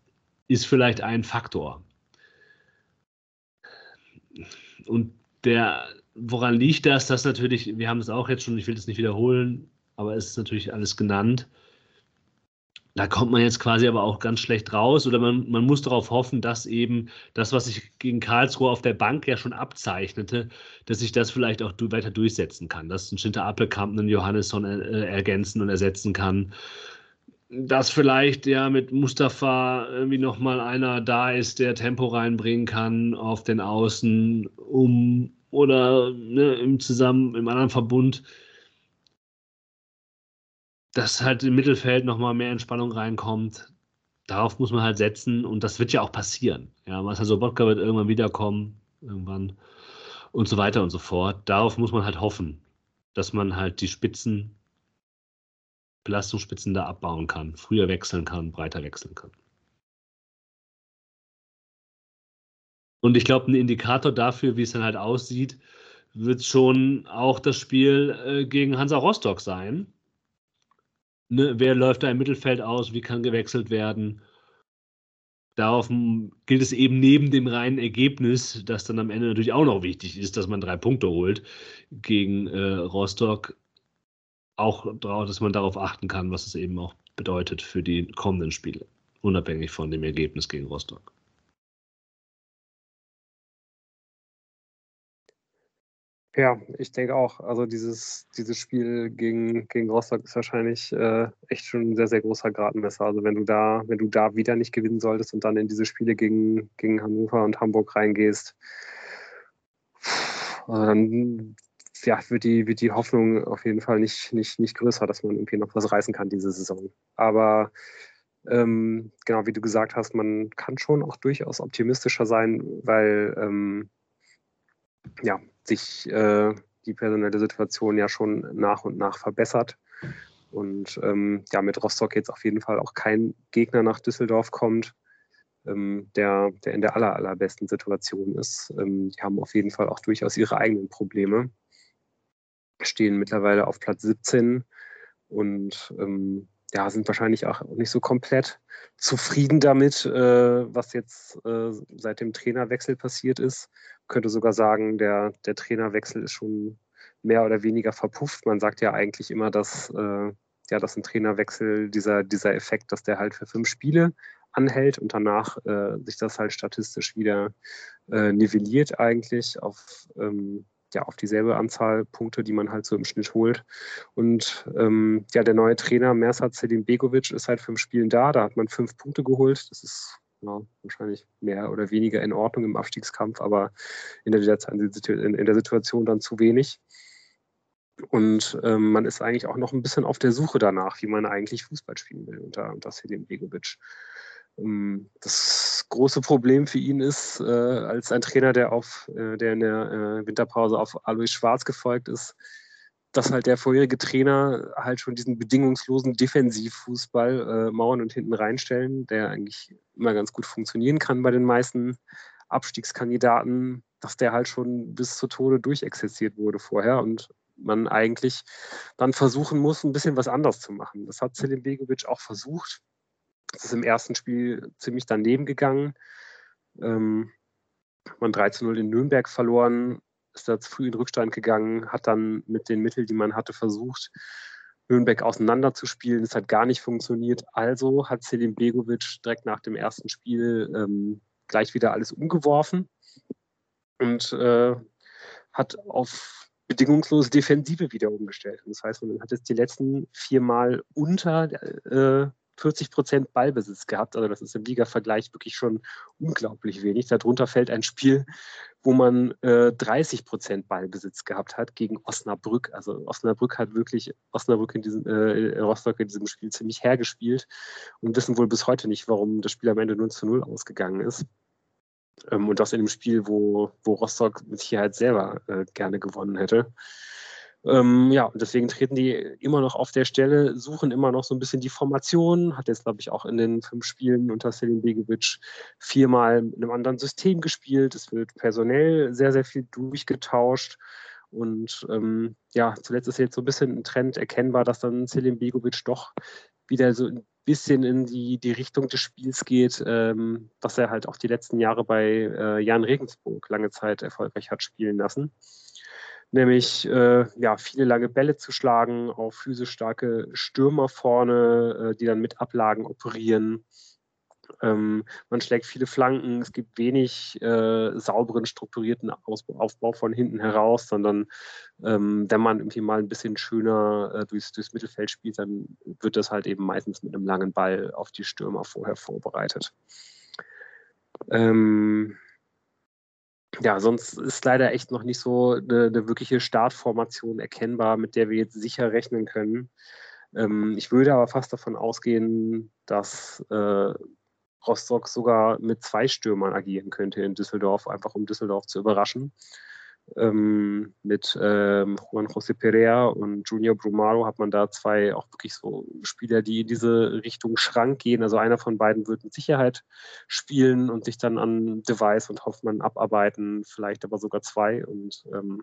ist vielleicht ein Faktor. Und der, woran liegt das? Das natürlich, wir haben es auch jetzt schon, ich will das nicht wiederholen, aber es ist natürlich alles genannt. Da kommt man jetzt quasi aber auch ganz schlecht raus oder man, man muss darauf hoffen, dass eben das, was sich gegen Karlsruhe auf der Bank ja schon abzeichnete, dass sich das vielleicht auch weiter durchsetzen kann, dass ein Schinter Appelkamp einen Johannesson äh, ergänzen und ersetzen kann, dass vielleicht ja mit Mustafa irgendwie nochmal einer da ist, der Tempo reinbringen kann auf den Außen, um oder ne, im Zusammen, im anderen Verbund dass halt im Mittelfeld nochmal mehr Entspannung reinkommt. Darauf muss man halt setzen und das wird ja auch passieren. Ja, Marcel Sobotka wird irgendwann wiederkommen, irgendwann und so weiter und so fort. Darauf muss man halt hoffen, dass man halt die Spitzen, Belastungsspitzen da abbauen kann, früher wechseln kann, breiter wechseln kann. Und ich glaube, ein Indikator dafür, wie es dann halt aussieht, wird schon auch das Spiel äh, gegen Hansa Rostock sein ne, wer läuft da im Mittelfeld aus, wie kann gewechselt werden. Darauf gilt es eben neben dem reinen Ergebnis, das dann am Ende natürlich auch noch wichtig ist, dass man drei Punkte holt gegen äh, Rostock, auch dass man darauf achten kann, was es eben auch bedeutet für die kommenden Spiele, unabhängig von dem Ergebnis gegen Rostock. Ja, ich denke auch. Also dieses, dieses Spiel gegen, gegen Rostock ist wahrscheinlich äh, echt schon ein sehr, sehr großer Gradmesser. Also wenn du da, wenn du da wieder nicht gewinnen solltest und dann in diese Spiele gegen, gegen Hannover und Hamburg reingehst, also dann ja, wird, die, wird die Hoffnung auf jeden Fall nicht, nicht, nicht größer, dass man irgendwie noch was reißen kann diese Saison. Aber ähm, genau, wie du gesagt hast, man kann schon auch durchaus optimistischer sein, weil ähm, ja, sich äh, die personelle Situation ja schon nach und nach verbessert. Und ähm, ja, mit Rostock jetzt auf jeden Fall auch kein Gegner nach Düsseldorf kommt, ähm, der, der in der aller, allerbesten Situation ist. Ähm, die haben auf jeden Fall auch durchaus ihre eigenen Probleme. Stehen mittlerweile auf Platz 17 und ähm, ja, sind wahrscheinlich auch nicht so komplett zufrieden damit, äh, was jetzt äh, seit dem Trainerwechsel passiert ist könnte sogar sagen, der, der Trainerwechsel ist schon mehr oder weniger verpufft. Man sagt ja eigentlich immer, dass, äh, ja, dass ein Trainerwechsel, dieser, dieser Effekt, dass der halt für fünf Spiele anhält und danach äh, sich das halt statistisch wieder äh, nivelliert eigentlich auf, ähm, ja, auf dieselbe Anzahl Punkte, die man halt so im Schnitt holt. Und ähm, ja, der neue Trainer Mersat Selim Begovic ist halt fünf Spielen da, da hat man fünf Punkte geholt. Das ist ja, wahrscheinlich mehr oder weniger in Ordnung im Abstiegskampf, aber in der, in der Situation dann zu wenig. Und ähm, man ist eigentlich auch noch ein bisschen auf der Suche danach, wie man eigentlich Fußball spielen will unter, unter Selim Begovic. Ähm, das große Problem für ihn ist, äh, als ein Trainer, der, auf, äh, der in der äh, Winterpause auf Alois Schwarz gefolgt ist, dass halt der vorherige Trainer halt schon diesen bedingungslosen Defensivfußball äh, Mauern und hinten reinstellen, der eigentlich immer ganz gut funktionieren kann bei den meisten Abstiegskandidaten, dass der halt schon bis zu Tode durchexerziert wurde vorher und man eigentlich dann versuchen muss, ein bisschen was anders zu machen. Das hat Selim Begovic auch versucht. Das ist im ersten Spiel ziemlich daneben gegangen. Ähm, man 3 zu 0 in Nürnberg verloren, ist da zu früh in Rückstand gegangen, hat dann mit den Mitteln, die man hatte, versucht, Nürnberg auseinanderzuspielen. Das hat gar nicht funktioniert. Also hat Selim Begovic direkt nach dem ersten Spiel ähm, gleich wieder alles umgeworfen und äh, hat auf bedingungslose Defensive wieder umgestellt. das heißt, man hat jetzt die letzten vier Mal unter äh, 40 Prozent Ballbesitz gehabt. Also das ist im Liga-Vergleich wirklich schon unglaublich wenig. Darunter fällt ein Spiel, wo man äh, 30 Prozent Ballbesitz gehabt hat gegen Osnabrück. Also Osnabrück hat wirklich Osnabrück in diesem äh, Rostock in diesem Spiel ziemlich hergespielt und wissen wohl bis heute nicht, warum das Spiel am Ende 0 zu 0 ausgegangen ist. Ähm, und das in einem Spiel, wo, wo Rostock mit Sicherheit selber äh, gerne gewonnen hätte. Ähm, ja, und deswegen treten die immer noch auf der Stelle, suchen immer noch so ein bisschen die Formation. Hat jetzt, glaube ich, auch in den fünf Spielen unter Selim Begovic viermal mit einem anderen System gespielt. Es wird personell sehr, sehr viel durchgetauscht. Und ähm, ja, zuletzt ist jetzt so ein bisschen ein Trend erkennbar, dass dann Selim Begovic doch wieder so ein bisschen in die, die Richtung des Spiels geht, ähm, was er halt auch die letzten Jahre bei äh, Jan Regensburg lange Zeit erfolgreich hat spielen lassen nämlich äh, ja, viele lange Bälle zu schlagen auf physisch starke Stürmer vorne, äh, die dann mit Ablagen operieren. Ähm, man schlägt viele Flanken, es gibt wenig äh, sauberen, strukturierten Ausbau, Aufbau von hinten heraus, sondern ähm, wenn man irgendwie mal ein bisschen schöner äh, durchs, durchs Mittelfeld spielt, dann wird das halt eben meistens mit einem langen Ball auf die Stürmer vorher vorbereitet. Ähm, ja, sonst ist leider echt noch nicht so eine, eine, wirkliche Startformation erkennbar, mit der wir jetzt sicher rechnen können. Ähm, ich würde aber fast davon ausgehen, dass äh, Rostock sogar mit zwei Stürmern agieren könnte in Düsseldorf, einfach um Düsseldorf zu überraschen ähm, mit ähm, Juan José Perea und Junior Brumaro hat man da zwei auch wirklich so Spieler, die in diese Richtung Schrank gehen. Also einer von beiden wird mit Sicherheit spielen und sich dann an Device und Hoffmann abarbeiten, vielleicht aber sogar zwei. Und ähm,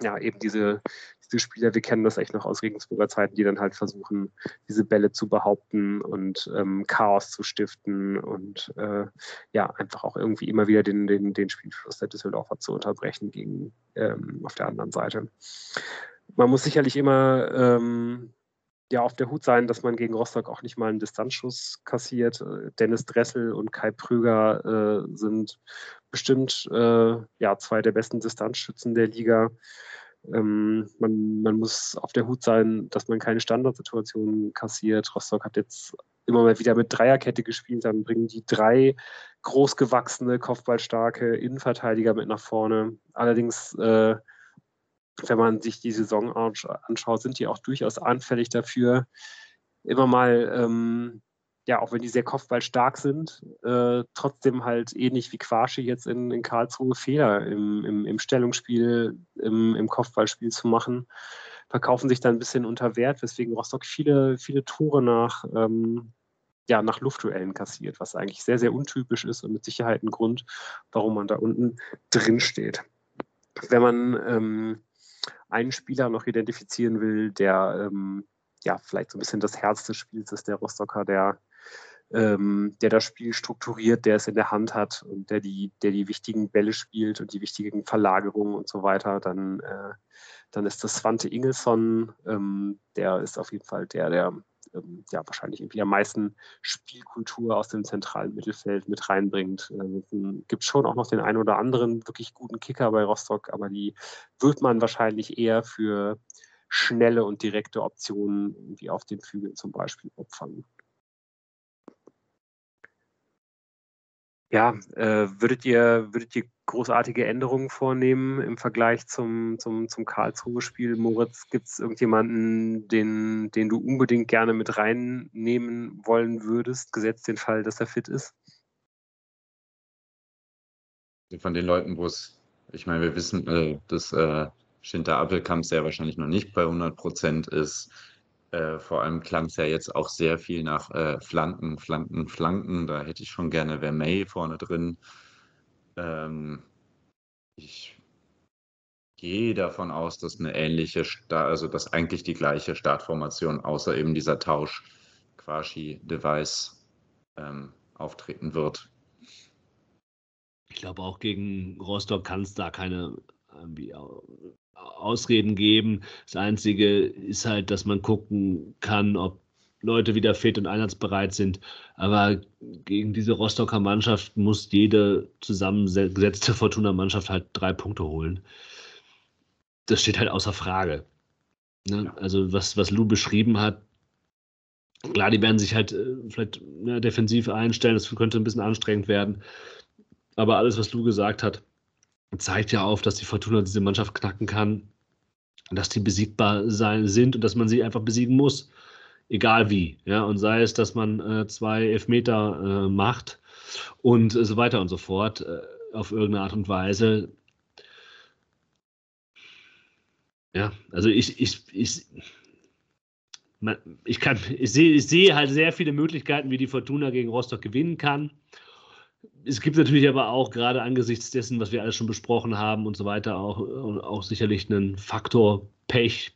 ja, eben diese, diese Spieler, wir kennen das echt noch aus Regensburger Zeiten, die dann halt versuchen, diese Bälle zu behaupten und ähm, Chaos zu stiften und äh, ja, einfach auch irgendwie immer wieder den, den, den Spielfluss der Düsseldorfer zu unterbrechen gegen ähm, auf der anderen Seite. Man muss sicherlich immer ähm, ja auf der Hut sein, dass man gegen Rostock auch nicht mal einen Distanzschuss kassiert. Dennis Dressel und Kai Prüger äh, sind bestimmt äh, ja, zwei der besten Distanzschützen der Liga. Ähm, man, man, muss auf der Hut sein, dass man keine Standardsituationen kassiert. Rostock hat jetzt immer mal wieder mit Dreierkette gespielt, dann bringen die drei großgewachsene, kopfballstarke Innenverteidiger mit nach vorne. Allerdings äh, wenn man sich die Saison anschaut, sind die auch durchaus anfällig dafür, immer mal, ähm, ja, auch wenn die sehr kopfballstark sind, äh, trotzdem halt ähnlich wie Quasche jetzt in, in Karlsruhe Fehler im, im, im Stellungsspiel, im, im Kopfballspiel zu machen, verkaufen sich dann ein bisschen unter Wert, weswegen Rostock viele, viele Tore nach, ähm, ja, nach Luftduellen kassiert, was eigentlich sehr, sehr untypisch ist und mit Sicherheit ein Grund, warum man da unten drin steht. Wenn man ähm, einen Spieler noch identifizieren will, der ähm, ja vielleicht so ein bisschen das Herz des Spiels ist, der Rostocker, der ähm, der das Spiel strukturiert, der es in der Hand hat und der die, der die wichtigen Bälle spielt und die wichtigen Verlagerungen und so weiter, dann, äh, dann ist das Svante Ingelsson, ähm, der ist auf jeden Fall der, der ähm, ja wahrscheinlich irgendwie am meisten Spielkultur aus dem zentralen Mittelfeld mit reinbringt. Äh, gibt schon auch noch den einen oder anderen wirklich guten Kicker bei Rostock, aber die wird man wahrscheinlich eher für schnelle und direkte Optionen wie auf den Flügeln zum Beispiel opfern. Ja, äh, würdet, ihr, würdet ihr großartige Änderungen vornehmen im Vergleich zum, zum, zum Karlsruhe-Spiel? Moritz, gibt es irgendjemanden, den, den du unbedingt gerne mit reinnehmen wollen würdest, gesetzt den Fall, dass er fit ist? Von den Leuten, wo es, ich meine, wir wissen, äh, dass äh, Schinter Appelkamp sehr wahrscheinlich noch nicht bei 100 Prozent ist. Äh, vor allem klang es ja jetzt auch sehr viel nach äh, Flanken, Flanken, Flanken. Da hätte ich schon gerne Vermey vorne drin. Ähm, ich gehe davon aus, dass eine ähnliche, Sta also dass eigentlich die gleiche Startformation, außer eben dieser Tausch Quashi-Device ähm, auftreten wird. Ich glaube auch gegen Rostock kann es da keine Ausreden geben. Das Einzige ist halt, dass man gucken kann, ob Leute wieder fit und einsatzbereit sind. Aber gegen diese Rostocker Mannschaft muss jede zusammengesetzte Fortuna-Mannschaft halt drei Punkte holen. Das steht halt außer Frage. Ne? Ja. Also, was, was Lou beschrieben hat, klar, die werden sich halt äh, vielleicht ne, defensiv einstellen, das könnte ein bisschen anstrengend werden. Aber alles, was Lou gesagt hat, zeigt ja auf, dass die Fortuna diese Mannschaft knacken kann, dass die besiegbar sein sind und dass man sie einfach besiegen muss egal wie. Ja, und sei es, dass man äh, zwei Elfmeter äh, macht und so weiter und so fort, äh, auf irgendeine Art und Weise. Ja, also ich, ich, ich, ich kann, ich sehe, ich sehe halt sehr viele Möglichkeiten, wie die Fortuna gegen Rostock gewinnen kann. Es gibt natürlich aber auch gerade angesichts dessen, was wir alles schon besprochen haben und so weiter, auch, auch sicherlich einen Faktor Pech,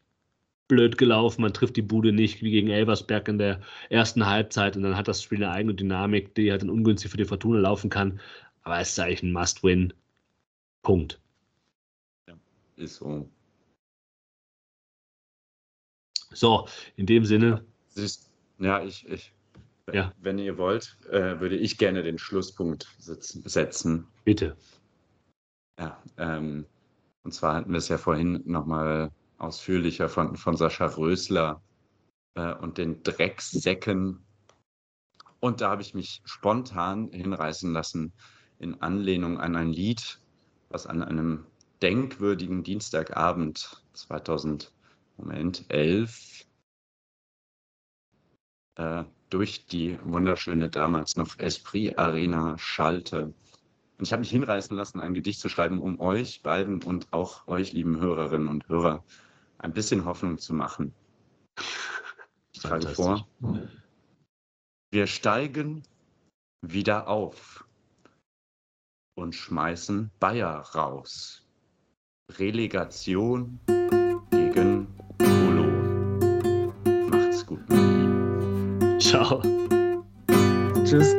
blöd gelaufen, man trifft die Bude nicht, wie gegen Elversberg in der ersten Halbzeit und dann hat das Spiel eine eigene Dynamik, die halt dann ungünstig für die Fortuna laufen kann. Aber es ist eigentlich ein Must-Win. Punkt. Ja, ist so. So, in dem Sinne. Ja, ich, ich ja. wenn ihr wollt, äh, würde ich gerne den Schlusspunkt setzen. Bitte. Ja, ähm, und zwar hatten wir es ja vorhin nochmal ausführlicher von, von Sascha Rösler äh, und den Drecksäcken. Und da habe ich mich spontan hinreißen lassen in Anlehnung an ein Lied, was an einem denkwürdigen Dienstagabend 2011 äh, durch die wunderschöne damals noch Esprit Arena schallte. Und ich habe mich hinreißen lassen, ein Gedicht zu schreiben, um euch beiden und auch euch, lieben Hörerinnen und Hörer, ein bisschen Hoffnung zu machen. Ich trage vor. Wir steigen wieder auf und schmeißen Bayer raus. Relegation gegen Ciao. Tschüss.